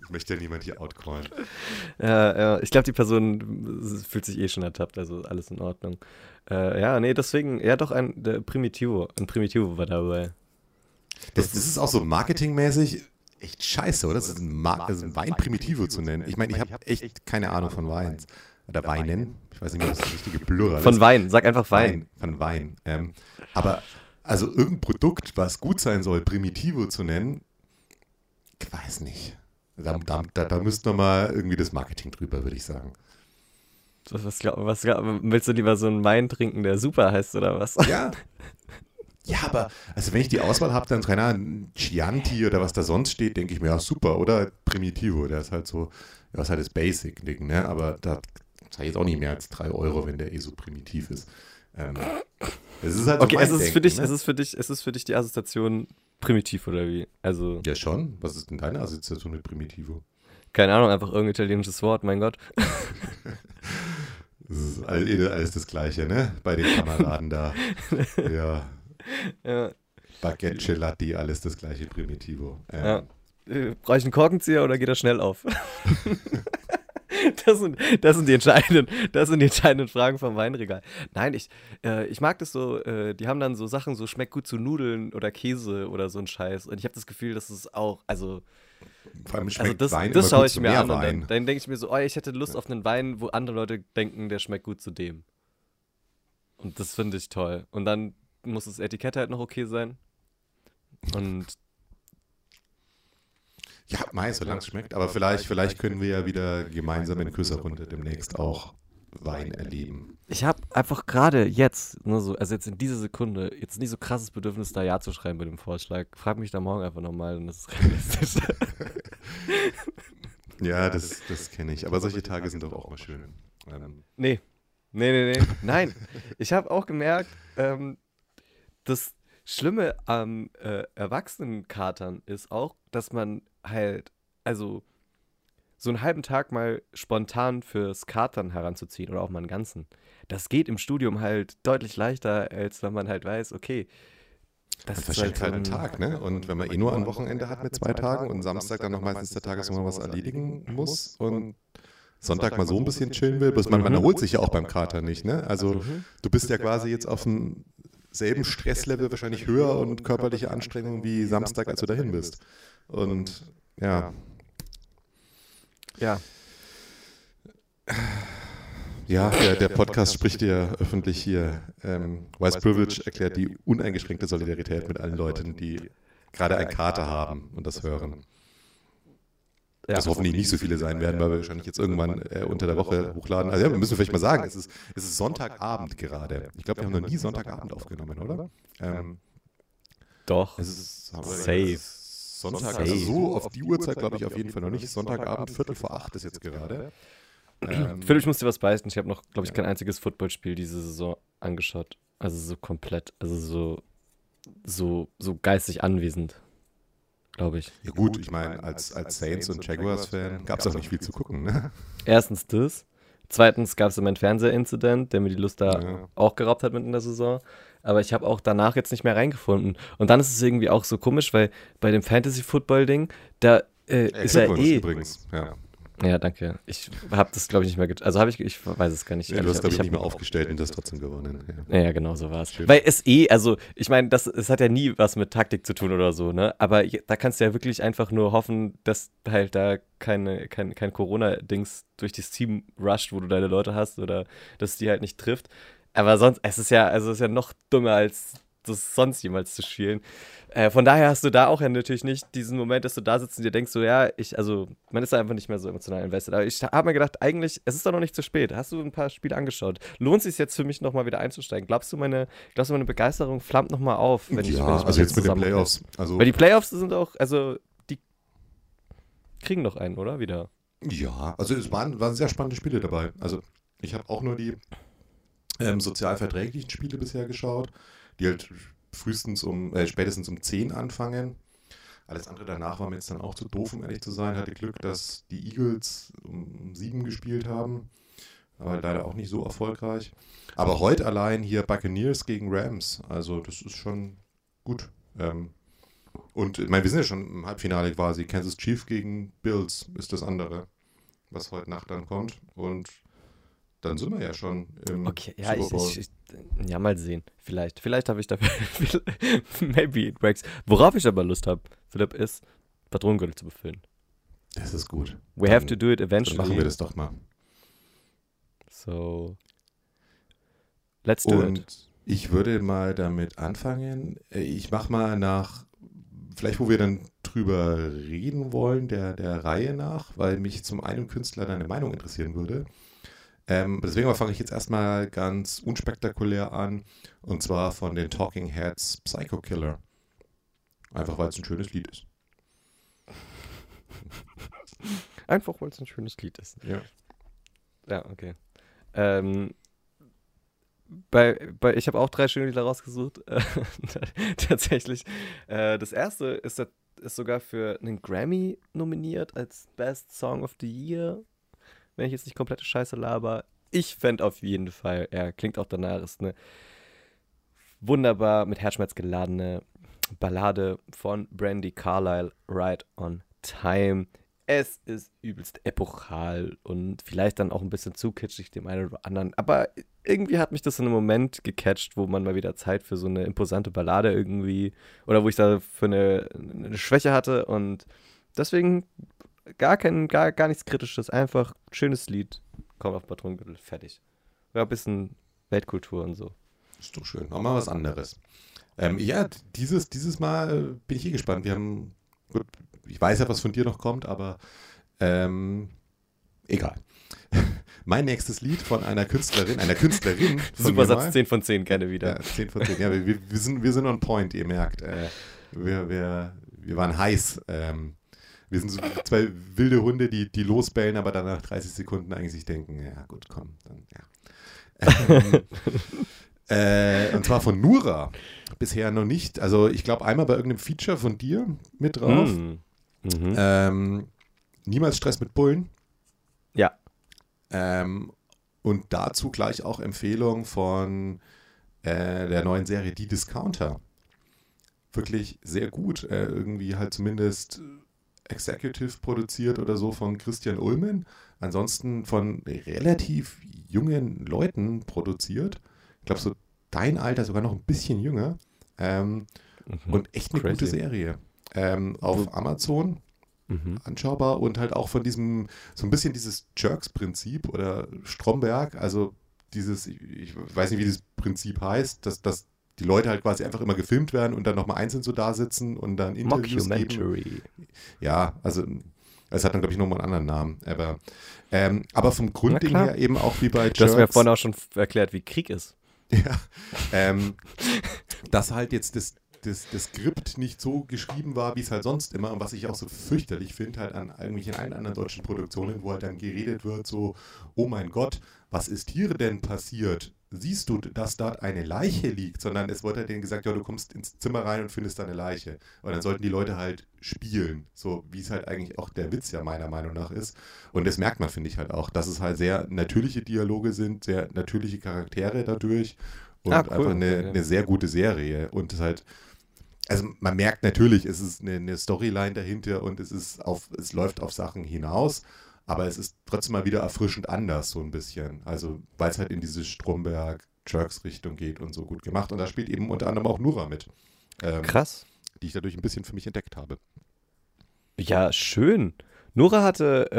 Ich möchte ja niemand hier outcallen. Ja, ja, ich glaube, die Person fühlt sich eh schon ertappt, also alles in Ordnung. Äh, ja, nee, deswegen, ja doch, ein der Primitivo, ein Primitivo war dabei. Das, das ist auch so marketingmäßig echt scheiße, oder? Das ist ein, Ma also ein Wein Primitivo zu nennen. Ich meine, ich habe echt keine Ahnung von Weins. Oder Weinen. Ich weiß nicht, ob das das richtige Plural ist. Von Wein, sag einfach Wein. Wein von Wein. Ähm, aber also irgendein Produkt, was gut sein soll, Primitivo zu nennen, ich weiß nicht. Da, da, da, da müsste mal irgendwie das Marketing drüber, würde ich sagen. Was, was, was, willst du lieber so einen Wein trinken, der super heißt, oder was? Ja. Ja, aber also wenn ich die Auswahl habe, dann keine Ahnung, Chianti oder was da sonst steht, denke ich mir, ja, super, oder Primitivo, der ist halt so, ja, ist halt das Basic-Ding, ne? Aber da zahle jetzt auch nicht mehr als 3 Euro, wenn der eh so primitiv ist. Ähm, es ist halt so okay, es ist, Denken, für dich, ne? es, ist für dich, es ist für dich die Assoziation primitiv oder wie? Also, ja, schon. Was ist denn deine Assoziation mit Primitivo? Keine Ahnung, einfach irgendein italienisches Wort, mein Gott. das ist alles das Gleiche, ne? Bei den Kameraden da. Ja. ja. Baguette, Gelati, alles das gleiche Primitivo. Ähm, ja. Äh, brauche ich einen Korkenzieher oder geht er schnell auf? Das sind, das, sind die entscheidenden, das sind die entscheidenden Fragen vom Weinregal. Nein, ich, äh, ich mag das so, äh, die haben dann so Sachen, so schmeckt gut zu Nudeln oder Käse oder so ein Scheiß. Und ich habe das Gefühl, dass es auch, also. Vor allem also schmeckt also das, Wein das schaue ich mir an und dann, dann denke ich mir so, oh, ich hätte Lust auf einen Wein, wo andere Leute denken, der schmeckt gut zu dem. Und das finde ich toll. Und dann muss das Etikett halt noch okay sein. Und ja, Mai, solange es schmeckt. Aber vielleicht, vielleicht können wir ja wieder gemeinsam in Küsserrunde demnächst auch Wein erleben. Ich habe einfach gerade jetzt, nur so, also jetzt in dieser Sekunde, jetzt nicht so krasses Bedürfnis, da Ja zu schreiben bei dem Vorschlag. Frag mich da morgen einfach nochmal und das ist realistisch. ja, das, das kenne ich. Aber solche Tage sind doch auch mal schön. Ähm. Nee. Nee, nee, nee. Nein. Ich habe auch gemerkt, ähm, das Schlimme am äh, Erwachsenenkatern ist auch, dass man halt, also so einen halben Tag mal spontan fürs Katern heranzuziehen oder auch mal einen ganzen. Das geht im Studium halt deutlich leichter, als wenn man halt weiß, okay, das, das ist halt, halt ein Tag, ne? Und wenn man eh nur ein Wochenende hat mit zwei Tagen und Samstag dann noch meistens der Tag ist, wo man was erledigen muss und Sonntag mal so ein bisschen chillen will, bis man, man erholt sich ja auch beim Kater nicht, ne? Also mhm. du bist ja quasi jetzt auf dem selben Stresslevel wahrscheinlich höher und körperliche Anstrengung wie Samstag, als du dahin bist. Und ja. Ja. Ja, der, der Podcast spricht ja öffentlich hier. Ähm, Wise Privilege erklärt die uneingeschränkte Solidarität mit allen Leuten, die gerade einen Kater haben und das hören. Ja. Das hoffentlich nicht so viele sein werden, weil wir wahrscheinlich jetzt irgendwann äh, unter der Woche hochladen. Also ja, wir müssen vielleicht mal sagen, es ist, es ist Sonntagabend gerade. Ich glaube, wir haben noch nie Sonntagabend aufgenommen, oder? Ähm, Doch. Es ist, safe. Sonntag, also so auf die Uhrzeit glaube ich auf jeden Fall noch nicht. Sonntagabend, Viertel vor acht ist jetzt gerade. Ähm, Philipp, ich muss dir was beißen. Ich habe noch, glaube ich, kein einziges Footballspiel diese Saison angeschaut. Also so komplett, also so, so, so geistig anwesend glaube ich. Ja gut, ich meine, als, als Saints und Jaguars-Fan gab es auch nicht viel zu gucken. Ne? Erstens das. Zweitens gab es immer einen Fernsehincident, der mir die Lust da ja. auch geraubt hat mitten in der Saison. Aber ich habe auch danach jetzt nicht mehr reingefunden. Und dann ist es irgendwie auch so komisch, weil bei dem Fantasy-Football-Ding, da äh, ist ja eh. Übrigens, ja. Ja, danke. Ich habe das, glaube ich, nicht mehr. Also habe ich, ich weiß es gar nicht. Ja, du hast, glaube ich, nicht mehr aufgestellt und das trotzdem gewonnen. Ja, ja genau so war es. Weil es eh, also ich meine, das es hat ja nie was mit Taktik zu tun oder so, ne? Aber da kannst du ja wirklich einfach nur hoffen, dass halt da keine, kein, kein Corona-Dings durch das Team rusht, wo du deine Leute hast oder dass die halt nicht trifft. Aber sonst, es ist ja, also es ist ja noch dummer als das sonst jemals zu spielen. Äh, von daher hast du da auch ja natürlich nicht diesen Moment, dass du da sitzt und dir denkst, so, ja, ich, also, man ist da einfach nicht mehr so emotional invested. Aber ich habe mir gedacht, eigentlich, es ist doch noch nicht zu spät. Hast du ein paar Spiele angeschaut? Lohnt es sich jetzt für mich nochmal wieder einzusteigen? Glaubst du, meine, glaubst du, meine Begeisterung flammt nochmal auf? Wenn ja, ich, wenn ich also jetzt mit den Playoffs. Also Weil die Playoffs sind auch, also, die kriegen doch einen, oder? Wieder. Ja, also es waren, waren sehr spannende Spiele dabei. Also, ich habe auch nur die ähm, sozialverträglichen Spiele bisher geschaut, die halt frühestens um, äh, spätestens um 10 anfangen. Alles andere danach war mir jetzt dann auch zu doof, um ehrlich zu sein. Hatte Glück, dass die Eagles um 7 gespielt haben. Aber leider auch nicht so erfolgreich. Aber heute allein hier Buccaneers gegen Rams. Also das ist schon gut. Ähm, und ich meine, wir sind ja schon im Halbfinale quasi. Kansas Chief gegen Bills ist das andere, was heute Nacht dann kommt. Und dann sind wir ja schon im Okay, ja, ich, ich, ich, ja, mal sehen. Vielleicht. Vielleicht habe ich dafür. maybe it works. Worauf ich aber Lust habe, Philipp, ist, Patronengürtel zu befüllen. Das ist gut. We dann, have to do it eventually. Dann machen wir das doch mal. So. Let's do Und it. Ich würde mal damit anfangen. Äh, ich mache mal nach, vielleicht wo wir dann drüber reden wollen, der, der Reihe nach, weil mich zum einen Künstler deine Meinung interessieren würde. Ähm, deswegen fange ich jetzt erstmal ganz unspektakulär an. Und zwar von den Talking Heads Psycho Killer. Einfach weil es ein schönes Lied ist. Einfach weil es ein schönes Lied ist. Ja. Ja, okay. Ähm, bei, bei, ich habe auch drei schöne Lieder rausgesucht. Tatsächlich. Äh, das erste ist, ist sogar für einen Grammy nominiert als Best Song of the Year wenn ich jetzt nicht komplette Scheiße laber. Ich fände auf jeden Fall, er klingt auch danach, ist eine wunderbar mit Herzschmerz geladene Ballade von Brandy Carlyle, Right on Time. Es ist übelst epochal und vielleicht dann auch ein bisschen zu kitschig dem einen oder anderen. Aber irgendwie hat mich das in einem Moment gecatcht, wo man mal wieder Zeit für so eine imposante Ballade irgendwie oder wo ich da für eine, eine Schwäche hatte. Und deswegen gar, kein, gar, gar nichts Kritisches, einfach schönes Lied, kommt auf Patronengürtel, fertig. Ja, ein bisschen Weltkultur und so. Ist doch schön. Auch mal was anderes. Ähm, ja, dieses, dieses Mal bin ich eh gespannt. Wir haben, gut, ich weiß ja, was von dir noch kommt, aber ähm, egal. mein nächstes Lied von einer Künstlerin, einer Künstlerin. Super Satz, mal. 10 von 10, gerne wieder. Ja, 10 von 10. Ja, wir, wir, sind, wir sind on point, ihr merkt. Äh, wir, wir, wir waren heiß. Ähm, wir sind so zwei wilde Hunde, die, die losbellen, aber dann nach 30 Sekunden eigentlich sich denken, ja gut, komm, dann ja. Ähm, äh, und zwar von Nura. Bisher noch nicht. Also ich glaube einmal bei irgendeinem Feature von dir mit drauf. Mm. Mhm. Ähm, niemals Stress mit Bullen. Ja. Ähm, und dazu gleich auch Empfehlung von äh, der neuen Serie Die Discounter. Wirklich sehr gut. Äh, irgendwie halt zumindest Executive produziert oder so von Christian Ulmen. Ansonsten von relativ jungen Leuten produziert. Ich glaube, so dein Alter sogar noch ein bisschen jünger. Ähm, mhm. Und echt eine Crazy. gute Serie. Ähm, auf Amazon mhm. anschaubar und halt auch von diesem, so ein bisschen dieses Jerks-Prinzip oder Stromberg, also dieses, ich weiß nicht, wie dieses Prinzip heißt, dass, dass die Leute halt quasi einfach immer gefilmt werden und dann nochmal einzeln so da sitzen und dann Interviews geben. Ja, also es hat dann, glaube ich, nochmal einen anderen Namen. Aber, ähm, aber vom Grundding her eben auch wie bei Jerks. Du hast mir vorhin auch schon erklärt, wie Krieg ist. Ja, ähm, dass halt jetzt das, das, das Skript nicht so geschrieben war, wie es halt sonst immer und was ich auch so fürchterlich finde, halt an eigentlich in allen anderen deutschen Produktionen, wo halt dann geredet wird, so, oh mein Gott, was ist hier denn passiert? Siehst du, dass dort eine Leiche liegt, sondern es wurde denen gesagt, ja, du kommst ins Zimmer rein und findest da eine Leiche. Und dann sollten die Leute halt spielen, so wie es halt eigentlich auch der Witz ja meiner Meinung nach ist. Und das merkt man, finde ich halt auch, dass es halt sehr natürliche Dialoge sind, sehr natürliche Charaktere dadurch und ah, cool. einfach eine, eine, sehr gute Serie. Und es halt, also man merkt natürlich, es ist eine, eine Storyline dahinter und es ist auf, es läuft auf Sachen hinaus. Aber es ist trotzdem mal wieder erfrischend anders, so ein bisschen. Also, weil es halt in diese Stromberg-Jerks-Richtung geht und so gut gemacht. Und da spielt eben unter anderem auch Nura mit. Ähm, Krass. Die ich dadurch ein bisschen für mich entdeckt habe. Ja, schön. Nora hatte,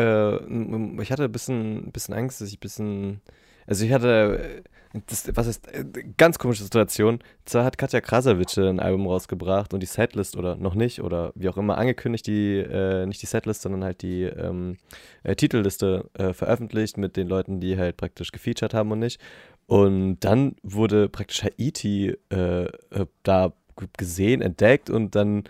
äh, ich hatte ein bisschen, bisschen Angst, dass ich ein bisschen, also ich hatte das, was ist, äh, ganz komische Situation. Zwar hat Katja Krasavice ein Album rausgebracht und die Setlist oder noch nicht oder wie auch immer angekündigt, die, äh, nicht die Setlist, sondern halt die ähm, äh, Titelliste äh, veröffentlicht mit den Leuten, die halt praktisch gefeatured haben und nicht. Und dann wurde praktisch Haiti äh, äh, da gesehen, entdeckt und dann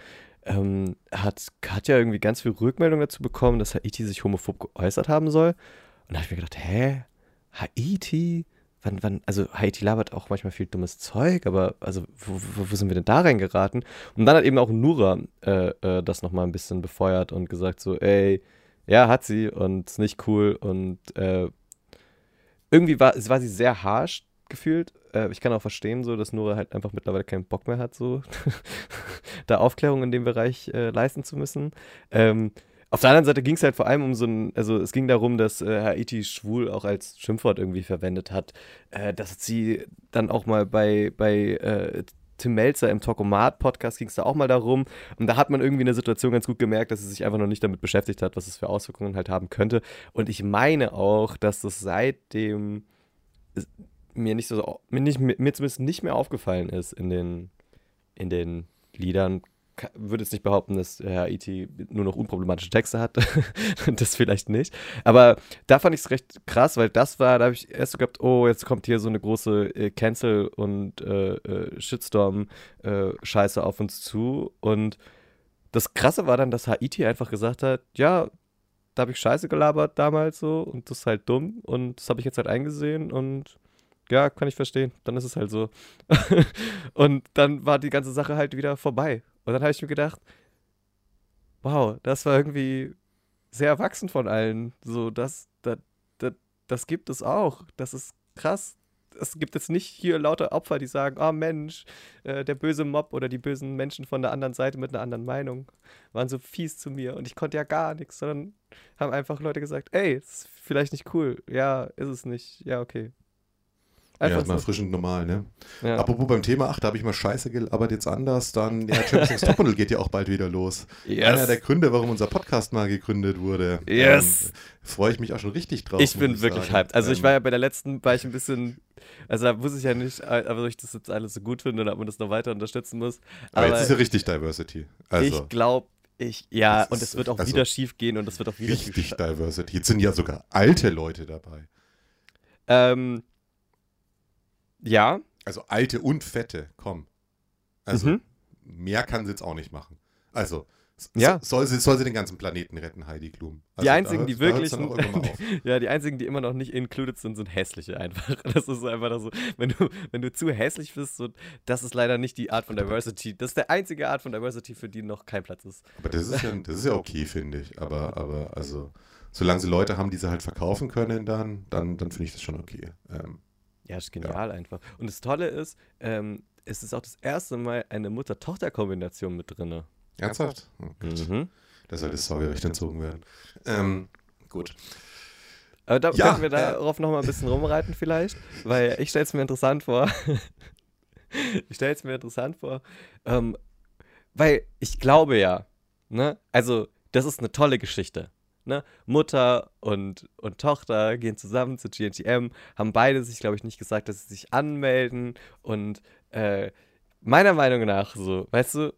ähm, hat Katja irgendwie ganz viel Rückmeldung dazu bekommen, dass Haiti sich homophob geäußert haben soll. Und da habe ich mir gedacht, hä? Haiti? Wann, wann, also Haiti labert auch manchmal viel dummes Zeug, aber also wo, wo, sind wir denn da reingeraten? Und dann hat eben auch Nura äh, äh, das nochmal ein bisschen befeuert und gesagt so, ey, ja, hat sie und ist nicht cool und äh, irgendwie war, war sie sehr harsh gefühlt. Äh, ich kann auch verstehen, so, dass Nura halt einfach mittlerweile keinen Bock mehr hat, so da Aufklärung in dem Bereich äh, leisten zu müssen. Ähm, auf der anderen Seite ging es halt vor allem um so ein, also es ging darum, dass äh, Haiti schwul auch als Schimpfwort irgendwie verwendet hat, äh, dass sie dann auch mal bei, bei äh, Tim Melzer im Talkomat-Podcast ging es da auch mal darum. Und da hat man irgendwie in der Situation ganz gut gemerkt, dass sie sich einfach noch nicht damit beschäftigt hat, was es für Auswirkungen halt haben könnte. Und ich meine auch, dass das seitdem mir nicht so, mir, nicht, mir zumindest nicht mehr aufgefallen ist in den, in den Liedern würde jetzt nicht behaupten, dass Herr E.T. nur noch unproblematische Texte hat. das vielleicht nicht. Aber da fand ich es recht krass, weil das war, da habe ich erst so gehabt, oh, jetzt kommt hier so eine große äh, Cancel- und äh, äh, Shitstorm-Scheiße auf uns zu. Und das Krasse war dann, dass Haiti einfach gesagt hat, ja, da habe ich Scheiße gelabert damals so und das ist halt dumm und das habe ich jetzt halt eingesehen und ja, kann ich verstehen. Dann ist es halt so. und dann war die ganze Sache halt wieder vorbei. Und dann habe ich mir gedacht, wow, das war irgendwie sehr erwachsen von allen. So, das, das, das, das gibt es auch. Das ist krass. Es gibt jetzt nicht hier lauter Opfer, die sagen, oh Mensch, äh, der böse Mob oder die bösen Menschen von der anderen Seite mit einer anderen Meinung waren so fies zu mir und ich konnte ja gar nichts, sondern haben einfach Leute gesagt, ey, ist vielleicht nicht cool. Ja, ist es nicht. Ja, okay. Einfach ja, ist mal erfrischend normal, ne? Ja. Apropos beim Thema, ach, da habe ich mal Scheiße gelabert, jetzt anders, dann, ja, Champions League Topmodel geht ja auch bald wieder los. Yes. Einer der Gründe, warum unser Podcast mal gegründet wurde. Yes. Ähm, Freue ich mich auch schon richtig drauf. Ich bin ich wirklich sagen. hyped. Also ähm, ich war ja bei der letzten, war ich ein bisschen, also da wusste ich ja nicht, aber ich das jetzt alles so gut finde und ob man das noch weiter unterstützen muss. Aber, aber jetzt ist ja richtig Diversity. Also. Ich glaube, ich, ja, und es wird auch also wieder schief gehen und es wird auch wieder Richtig Diversity. Jetzt sind ja sogar alte Leute dabei. Ähm, ja. Also alte und fette, komm. Also mhm. mehr kann sie jetzt auch nicht machen. Also ja. soll, sie, soll sie den ganzen Planeten retten, Heidi Klum. Also die einzigen, die wirklich. ja, die einzigen, die immer noch nicht included sind, sind hässliche einfach. Das ist einfach so, wenn du, wenn du zu hässlich bist, so, das ist leider nicht die Art von Diversity. Das ist der einzige Art von Diversity, für die noch kein Platz ist. Aber das ist ja, das ist ja okay, finde ich. Aber, aber also, solange sie Leute haben, die sie halt verkaufen können, dann, dann, dann finde ich das schon okay. Ähm, ja, ist genial ja. einfach. Und das Tolle ist, ähm, es ist auch das erste Mal eine Mutter-Tochter-Kombination mit drin. Ernsthaft? Oh mhm. Da soll das Sorgerecht entzogen werden. Ähm, gut. Aber da ja, können wir darauf äh, noch mal ein bisschen rumreiten vielleicht, weil ich stelle es mir interessant vor. ich stelle es mir interessant vor, ähm, weil ich glaube ja, ne, also das ist eine tolle Geschichte ne? Mutter und, und Tochter gehen zusammen zu GNTM, haben beide sich, glaube ich, nicht gesagt, dass sie sich anmelden. Und äh, meiner Meinung nach, so, weißt du,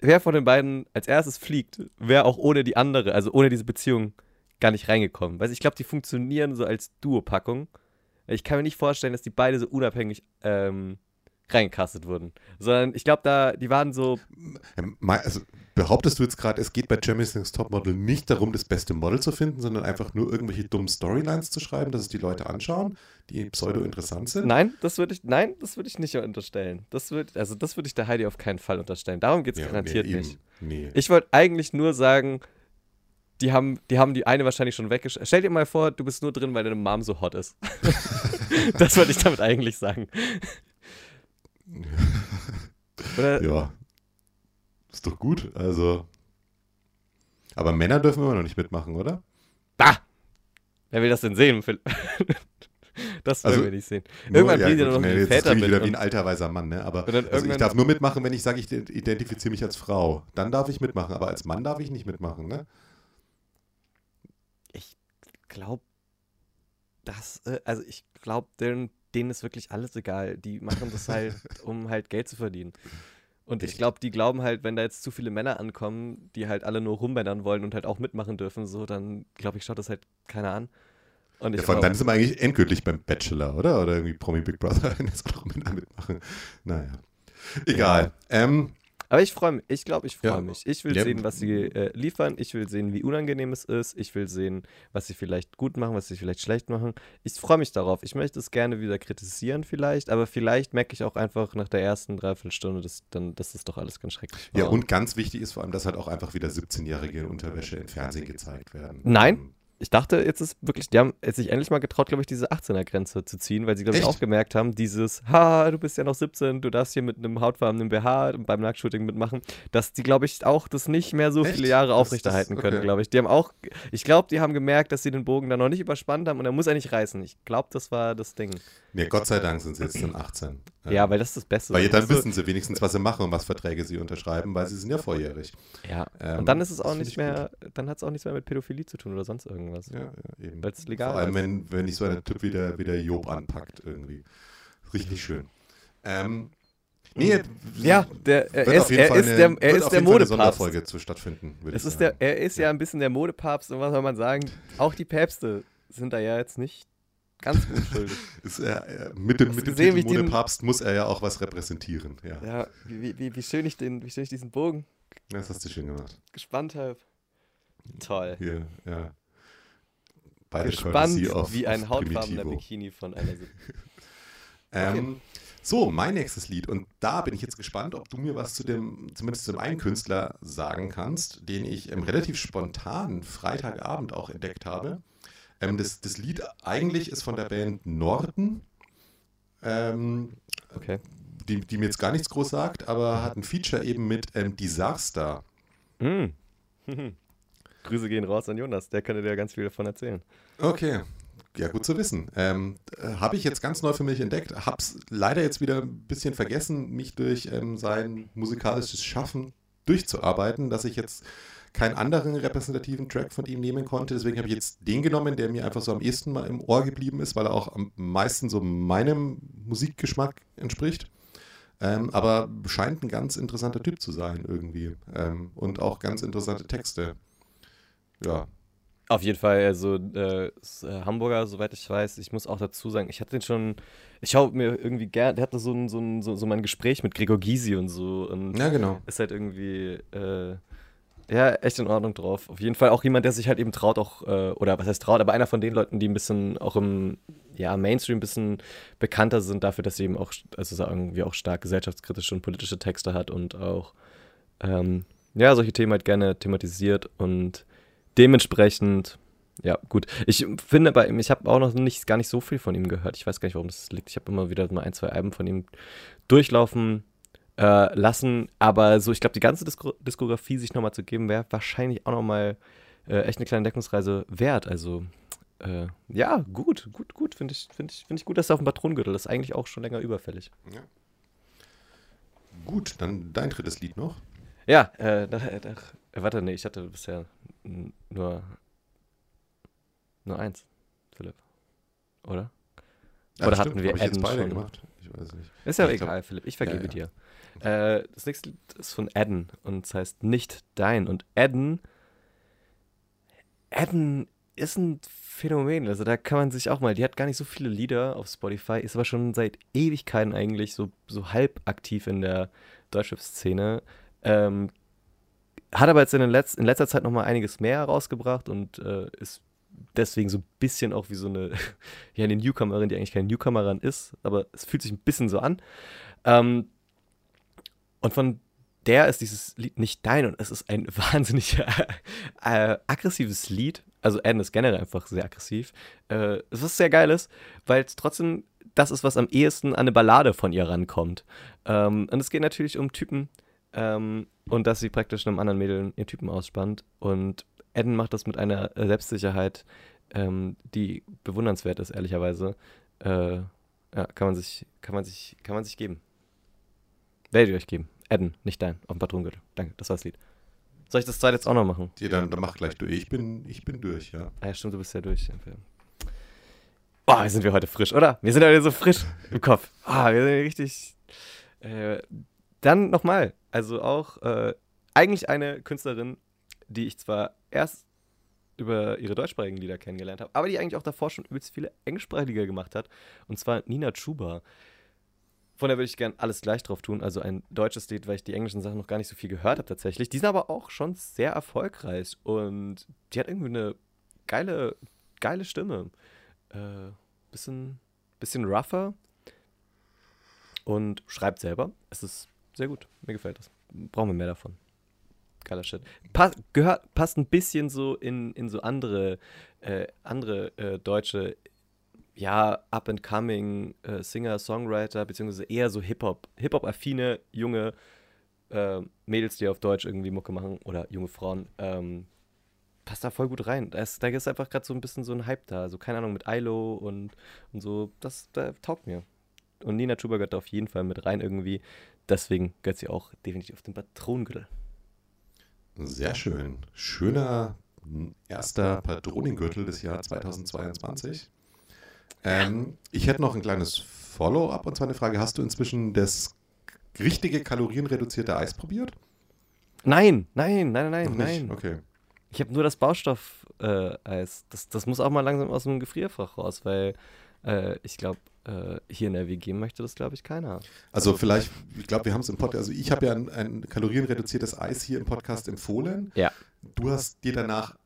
wer von den beiden als erstes fliegt, wäre auch ohne die andere, also ohne diese Beziehung, gar nicht reingekommen. Weißt du, ich glaube, die funktionieren so als Duo-Packung. Ich kann mir nicht vorstellen, dass die beide so unabhängig ähm, reingecastet wurden. Sondern ich glaube, da, die waren so. Also, behauptest du jetzt gerade, es geht bei Germany's Next Topmodel nicht darum, das beste Model zu finden, sondern einfach nur irgendwelche dummen Storylines zu schreiben, dass es die Leute anschauen, die pseudo interessant sind? Nein, das würde ich, nein, das würde ich nicht unterstellen. Das würd, also das würde ich der Heidi auf keinen Fall unterstellen. Darum geht es ja, garantiert nee, nicht. Nee. Ich wollte eigentlich nur sagen, die haben, die haben die eine wahrscheinlich schon weggeschickt. Stell dir mal vor, du bist nur drin, weil deine Mom so hot ist. das wollte ich damit eigentlich sagen. Oder? Ja. Ist doch gut. Also. Aber Männer dürfen immer noch nicht mitmachen, oder? Da! Wer will das denn sehen? Das wollen also, wir nicht sehen. Irgendwann nur, ja, die noch nee, jetzt Väter mit. wieder wie ein alter weiser Mann, ne? Aber also ich darf nur mitmachen, wenn ich sage, ich identifiziere mich als Frau. Dann darf ich mitmachen, aber als Mann darf ich nicht mitmachen, ne? Ich glaube, das, äh, also ich glaube, den denen ist wirklich alles egal. Die machen das halt, um halt Geld zu verdienen. Und ich glaube, die glauben halt, wenn da jetzt zu viele Männer ankommen, die halt alle nur rumbändern wollen und halt auch mitmachen dürfen, so, dann glaube ich, schaut das halt keiner an. Und ja, von dann sind wir eigentlich endgültig beim Bachelor, oder? Oder irgendwie Promi Big Brother, wenn jetzt auch Männer mitmachen. Naja. Egal. Ja. Ähm, aber ich freue mich. Ich glaube, ich freue ja. mich. Ich will ja. sehen, was sie äh, liefern. Ich will sehen, wie unangenehm es ist. Ich will sehen, was sie vielleicht gut machen, was sie vielleicht schlecht machen. Ich freue mich darauf. Ich möchte es gerne wieder kritisieren vielleicht, aber vielleicht merke ich auch einfach nach der ersten Dreiviertelstunde, dass, dann, dass das doch alles ganz schrecklich war. Ja, und ganz wichtig ist vor allem, dass halt auch einfach wieder 17-Jährige in Unterwäsche im Fernsehen gezeigt werden. Nein, ähm, ich dachte, jetzt ist wirklich, die haben sich endlich mal getraut, glaube ich, diese 18er-Grenze zu ziehen, weil sie, glaube ich, auch gemerkt haben, dieses, ha, du bist ja noch 17, du darfst hier mit einem hautfarbenen BH beim Nacktshooting mitmachen, dass die, glaube ich, auch das nicht mehr so Echt? viele Jahre aufrechterhalten okay. können, glaube ich. Die haben auch, ich glaube, die haben gemerkt, dass sie den Bogen da noch nicht überspannt haben und er muss er nicht reißen. Ich glaube, das war das Ding. Nee, Gott sei Dank sind sie jetzt dann 18. Ja, weil das ist das Beste. Weil dann also, wissen sie wenigstens, was sie machen und was Verträge sie unterschreiben, weil sie sind ja volljährig. Ja, ähm, und dann ist es auch nicht mehr, gut. dann hat es auch nichts mehr mit Pädophilie zu tun oder sonst irgendwas. Ja, ja eben. Weil es legal Vor allem, wenn, wenn nicht so ein Typ wie der, wie der Job anpackt irgendwie. Richtig schön. Ähm, Nee, ja, der, er, ist, er ist der, er ist der Modepapst. zu stattfinden, es ist der, er ist ja. ja ein bisschen der Modepapst und was soll man sagen? Auch die Päpste sind da ja jetzt nicht Ganz unschuldig. ist er, mit dem, mit dem gesehen, Titel Modepapst muss er ja auch was repräsentieren. Ja, ja wie, wie, wie, schön ich den, wie schön ich diesen Bogen das hast du schön gemacht. Gespannt habe. Toll. Hier, ja. Beide Gespannt wie ein hautfarbener Bikini von einer ähm, So, mein nächstes Lied. Und da bin ich jetzt gespannt, ob du mir was zu dem, zumindest zum einen Künstler sagen kannst, den ich relativ spontan Freitagabend auch entdeckt habe. Ähm, das, das Lied eigentlich ist von der Band Norden. Ähm, okay. Die, die, mir jetzt gar nichts groß sagt, aber hat ein Feature eben mit ähm, Disaster. Mm. Grüße gehen raus an Jonas, der könnte dir ganz viel davon erzählen. Okay. Ja, gut zu wissen. Ähm, äh, Habe ich jetzt ganz neu für mich entdeckt. Hab's leider jetzt wieder ein bisschen vergessen, mich durch ähm, sein musikalisches Schaffen durchzuarbeiten, dass ich jetzt keinen anderen repräsentativen Track von ihm nehmen konnte. Deswegen habe ich jetzt den genommen, der mir einfach so am ehesten mal im Ohr geblieben ist, weil er auch am meisten so meinem Musikgeschmack entspricht. Ähm, aber scheint ein ganz interessanter Typ zu sein irgendwie. Ähm, und auch ganz interessante Texte. Ja. Auf jeden Fall, also äh, äh, Hamburger, soweit ich weiß, ich muss auch dazu sagen, ich hatte den schon, ich schaue mir irgendwie gerne, der hatte so ein, so, ein, so, so mein Gespräch mit Gregor Gysi und so. Und ja, genau. Ist halt irgendwie, äh, ja, echt in Ordnung drauf. Auf jeden Fall auch jemand, der sich halt eben traut, auch, äh, oder was heißt traut, aber einer von den Leuten, die ein bisschen auch im ja, Mainstream ein bisschen bekannter sind dafür, dass sie eben auch, also sagen wir auch stark gesellschaftskritische und politische Texte hat und auch, ähm, ja, solche Themen halt gerne thematisiert und dementsprechend, ja, gut. Ich finde bei ihm, ich habe auch noch nicht, gar nicht so viel von ihm gehört. Ich weiß gar nicht, warum das liegt. Ich habe immer wieder mal ein, zwei Alben von ihm durchlaufen äh, lassen. Aber so, ich glaube, die ganze Disko Diskografie sich nochmal zu geben, wäre wahrscheinlich auch nochmal äh, echt eine kleine Deckungsreise wert. Also, äh, ja, gut, gut, gut. Finde ich, find ich, find ich gut, dass er auf dem Patronengürtel ist. Eigentlich auch schon länger überfällig. Ja. Gut, dann dein drittes Lied noch. Ja, äh, nach, nach, äh, warte, nee, ich hatte bisher nur, nur eins, Philipp. Oder? Ja, Oder hatten wir Adden schon? Gemacht? Ich weiß nicht. Ist ja, ja egal, glaub, Philipp. Ich vergebe ja, dir. Äh, das nächste Lied ist von Adden und es heißt Nicht Dein. Und Adden, Adden ist ein Phänomen. Also da kann man sich auch mal, die hat gar nicht so viele Lieder auf Spotify, ist aber schon seit Ewigkeiten eigentlich so, so halb aktiv in der Deutschrap-Szene. Ähm, hat aber jetzt in, Letz-, in letzter Zeit nochmal einiges mehr herausgebracht und äh, ist deswegen so ein bisschen auch wie so eine, ja, eine Newcomerin, die eigentlich keine Newcomerin ist, aber es fühlt sich ein bisschen so an. Ähm, und von der ist dieses Lied nicht dein und es ist ein wahnsinnig äh, aggressives Lied. Also Adam ist generell einfach sehr aggressiv. Äh, was sehr geil ist, weil es trotzdem das ist, was am ehesten an eine Ballade von ihr rankommt. Ähm, und es geht natürlich um Typen ähm, und dass sie praktisch einem anderen Mädel ihren Typen ausspannt. Und Eden macht das mit einer Selbstsicherheit, ähm, die bewundernswert ist, ehrlicherweise. Äh, ja, kann man sich, kann man sich, kann man sich geben. Werde ich euch geben. Adden, nicht dein, auf dem Patronengürtel. Danke, das war das Lied. Soll ich das zweite jetzt auch noch machen? Ja, dann, dann mach gleich durch. Ich bin, ich bin durch, ja. Ah, ja, stimmt, du bist ja durch. Oh, sind wir heute frisch, oder? Wir sind heute so frisch im Kopf. Ah, wir sind richtig. Äh, dann nochmal, also auch äh, eigentlich eine Künstlerin, die ich zwar erst über ihre deutschsprachigen Lieder kennengelernt habe, aber die eigentlich auch davor schon übelst viele englischsprachige gemacht hat. Und zwar Nina Chuba. Von der würde ich gerne alles gleich drauf tun. Also ein deutsches Lied, weil ich die englischen Sachen noch gar nicht so viel gehört habe tatsächlich. Die sind aber auch schon sehr erfolgreich und die hat irgendwie eine geile, geile Stimme. Äh, bisschen, bisschen rougher und schreibt selber. Es ist sehr gut. Mir gefällt das. Brauchen wir mehr davon. Geiler Shit. Pass, gehört, passt ein bisschen so in, in so andere, äh, andere äh, deutsche, ja, up-and-coming äh, Singer, Songwriter, beziehungsweise eher so Hip-Hop, Hip-Hop-affine junge äh, Mädels, die auf Deutsch irgendwie Mucke machen oder junge Frauen. Ähm, passt da voll gut rein. Da ist, da ist einfach gerade so ein bisschen so ein Hype da. Also keine Ahnung, mit Ilo und, und so. Das, das taugt mir. Und Nina Chuba gehört da auf jeden Fall mit rein irgendwie. Deswegen gehört sie auch definitiv auf den Patronengürtel. Sehr schön. Schöner erster Patronengürtel des Jahres 2022. Ähm, ich hätte noch ein kleines Follow-up und zwar eine Frage: Hast du inzwischen das richtige kalorienreduzierte Eis probiert? Nein, nein, nein, nein, nein. Okay. Ich habe nur das Baustoff-Eis. Äh, das, das muss auch mal langsam aus dem Gefrierfach raus, weil äh, ich glaube, äh, hier in der WG möchte das, glaube ich, keiner. Also, also vielleicht, ich glaube, wir haben es im Podcast, also ich habe ja ein, ein kalorienreduziertes Eis hier im Podcast empfohlen. Ja. Du hast dir danach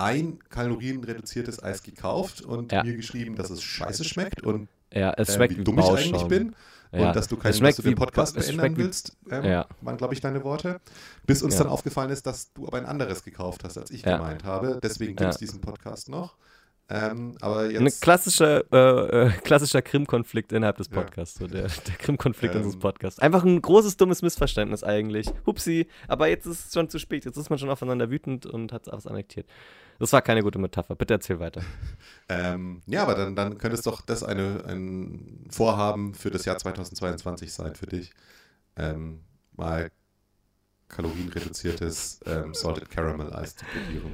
ein kalorienreduziertes Eis gekauft und ja. mir geschrieben, dass es scheiße schmeckt und ja, es äh, schmeckt wie dumm ich eigentlich bin. Ja. Und dass du, keinen, dass du den Podcast beenden willst, ähm, ja. waren, glaube ich, deine Worte. Bis uns dann aufgefallen ist, dass du aber ein anderes gekauft hast, als ich gemeint habe. Deswegen gibt es diesen Podcast noch. Ähm, aber jetzt. Ein klassischer, äh, äh, klassischer Krim-Konflikt innerhalb des Podcasts. So der der Krim-Konflikt ähm, unseres Podcasts. Einfach ein großes, dummes Missverständnis eigentlich. Hupsi, aber jetzt ist es schon zu spät. Jetzt ist man schon aufeinander wütend und hat es annektiert. Das war keine gute Metapher. Bitte erzähl weiter. ähm, ja, aber dann, dann könnte es doch das eine, ein Vorhaben für das Jahr 2022 sein für dich. Ähm, mal kalorienreduziertes ähm, Salted Caramel Eis zu probieren.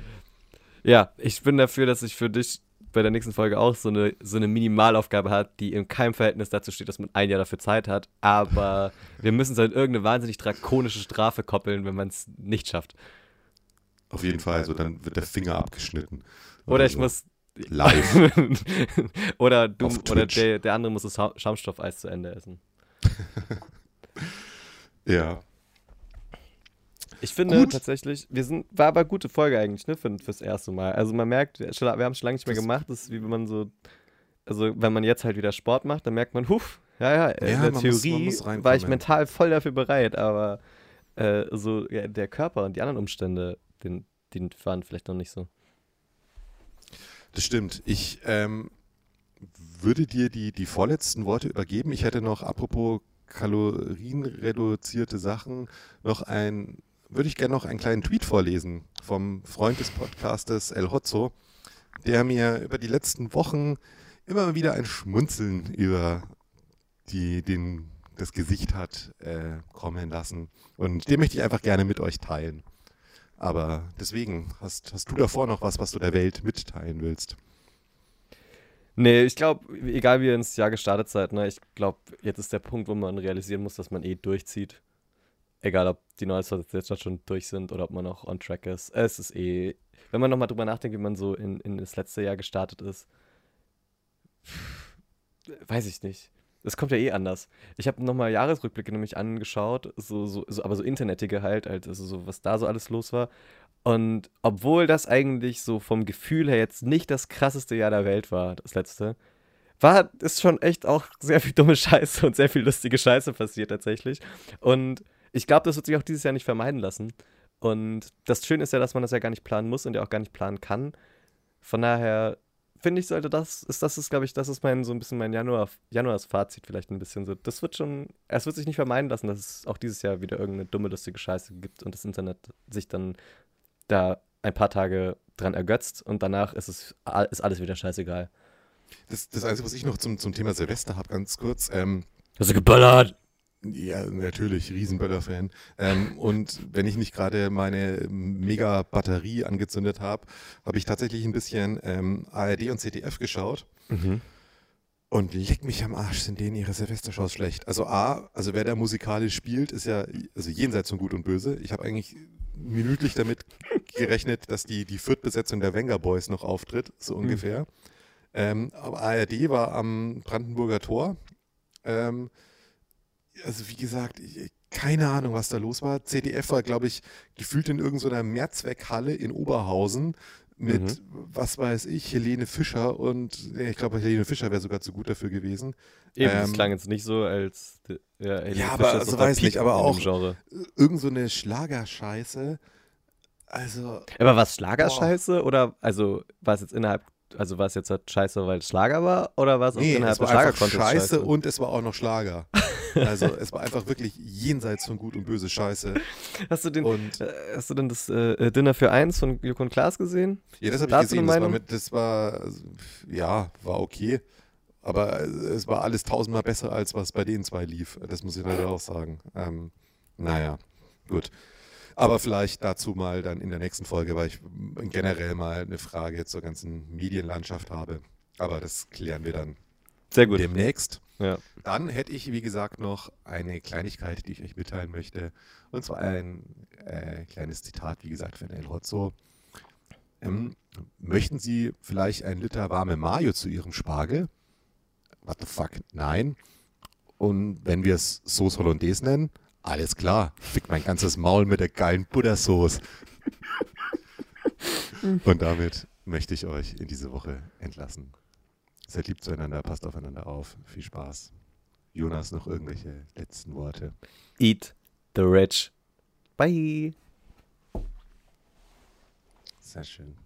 Ja, ich bin dafür, dass ich für dich bei der nächsten Folge auch so eine, so eine Minimalaufgabe hat, die in keinem Verhältnis dazu steht, dass man ein Jahr dafür Zeit hat. Aber wir müssen es an irgendeine wahnsinnig drakonische Strafe koppeln, wenn man es nicht schafft. Auf jeden Fall, so dann wird der Finger abgeschnitten. Oder, oder ich so. muss. Live. oder du oder der, der andere muss das Schaumstoffeis zu Ende essen. ja. Ich finde Gut. tatsächlich, wir sind, war aber eine gute Folge eigentlich, ne, für, fürs erste Mal. Also man merkt, wir, wir haben es schon lange nicht mehr gemacht, das ist wie wenn man so, also wenn man jetzt halt wieder Sport macht, dann merkt man, huf, ja, ja, in ja, der Theorie muss, muss war ich mental voll dafür bereit, aber äh, so ja, der Körper und die anderen Umstände, den, die waren vielleicht noch nicht so. Das stimmt. Ich ähm, würde dir die, die vorletzten Worte übergeben. Ich hätte noch, apropos kalorienreduzierte Sachen, noch ein würde ich gerne noch einen kleinen Tweet vorlesen vom Freund des Podcastes El Hotzo, der mir über die letzten Wochen immer wieder ein Schmunzeln über die, den, das Gesicht hat äh, kommen lassen. Und den möchte ich einfach gerne mit euch teilen. Aber deswegen, hast, hast du davor noch was, was du der Welt mitteilen willst? Nee, ich glaube, egal wie ihr ins Jahr gestartet seid, ne, ich glaube, jetzt ist der Punkt, wo man realisieren muss, dass man eh durchzieht. Egal, ob die Neues jetzt schon durch sind oder ob man noch on track ist. Es ist eh, wenn man nochmal drüber nachdenkt, wie man so in, in das letzte Jahr gestartet ist, weiß ich nicht. Es kommt ja eh anders. Ich habe nochmal Jahresrückblicke nämlich angeschaut, so, so, so, aber so internetige halt, also so, was da so alles los war. Und obwohl das eigentlich so vom Gefühl her jetzt nicht das krasseste Jahr der Welt war, das letzte, war ist schon echt auch sehr viel dumme Scheiße und sehr viel lustige Scheiße passiert tatsächlich. Und ich glaube, das wird sich auch dieses Jahr nicht vermeiden lassen. Und das Schöne ist ja, dass man das ja gar nicht planen muss und ja auch gar nicht planen kann. Von daher finde ich, sollte das, ist das ist, glaube ich, das ist mein, so ein bisschen mein Januar, Januarsfazit vielleicht ein bisschen so. Das wird schon, es wird sich nicht vermeiden lassen, dass es auch dieses Jahr wieder irgendeine dumme, lustige Scheiße gibt und das Internet sich dann da ein paar Tage dran ergötzt und danach ist es ist alles wieder scheißegal. Das, das Einzige, was ich noch zum, zum Thema Silvester habe, ganz kurz. Ähm, Hast du geböllert? Ja, natürlich, Riesenböller-Fan. Ähm, und wenn ich nicht gerade meine Mega-Batterie angezündet habe, habe ich tatsächlich ein bisschen ähm, ARD und ZDF geschaut. Mhm. Und leck mich am Arsch, sind denen ihre Silvestershows schlecht. Also A, also wer da musikalisch spielt, ist ja also jenseits von Gut und Böse. Ich habe eigentlich minütlich damit gerechnet, dass die, die Viertbesetzung der Wenger Boys noch auftritt, so hm. ungefähr. Mhm. Ähm, aber ARD war am Brandenburger Tor. Ähm, also wie gesagt, ich, keine Ahnung, was da los war. CDF war, glaube ich, gefühlt in irgendeiner Mehrzweckhalle in Oberhausen mit, mhm. was weiß ich, Helene Fischer und ich glaube, Helene Fischer wäre sogar zu gut dafür gewesen. Eben, ähm, das klang jetzt nicht so, als ja, Helene ja aber also weiß nicht, aber auch irgend so eine Schlagerscheiße. Also. Aber war es Schlagerscheiße oder also war es jetzt innerhalb also war es jetzt halt scheiße, weil es Schlager war oder war es nee, innerhalb es war des Schlager scheiße und es war auch noch Schlager. Also es war einfach wirklich jenseits von gut und böse Scheiße. Hast du, den, und, äh, hast du denn das äh, Dinner für eins von Joko und Klaas gesehen? Ja, das habe ich gesehen. Das war, mit, das war, ja, war okay. Aber es war alles tausendmal besser, als was bei den zwei lief. Das muss ich leider auch sagen. Ähm, naja, gut. Aber vielleicht dazu mal dann in der nächsten Folge, weil ich generell mal eine Frage zur ganzen Medienlandschaft habe. Aber das klären wir dann Sehr gut. demnächst. Ja. Dann hätte ich, wie gesagt, noch eine Kleinigkeit, die ich euch mitteilen möchte. Und zwar ein äh, kleines Zitat, wie gesagt, von El Hotzo. Ähm, möchten Sie vielleicht ein Liter warme Mayo zu Ihrem Spargel? What the fuck? Nein. Und wenn wir es Sauce Hollandaise nennen, alles klar. Fick mein ganzes Maul mit der geilen Buttersauce. Und damit möchte ich euch in diese Woche entlassen. Seid lieb zueinander, passt aufeinander auf. Viel Spaß. Jonas, noch irgendwelche letzten Worte? Eat the rich. Bye. Sehr schön.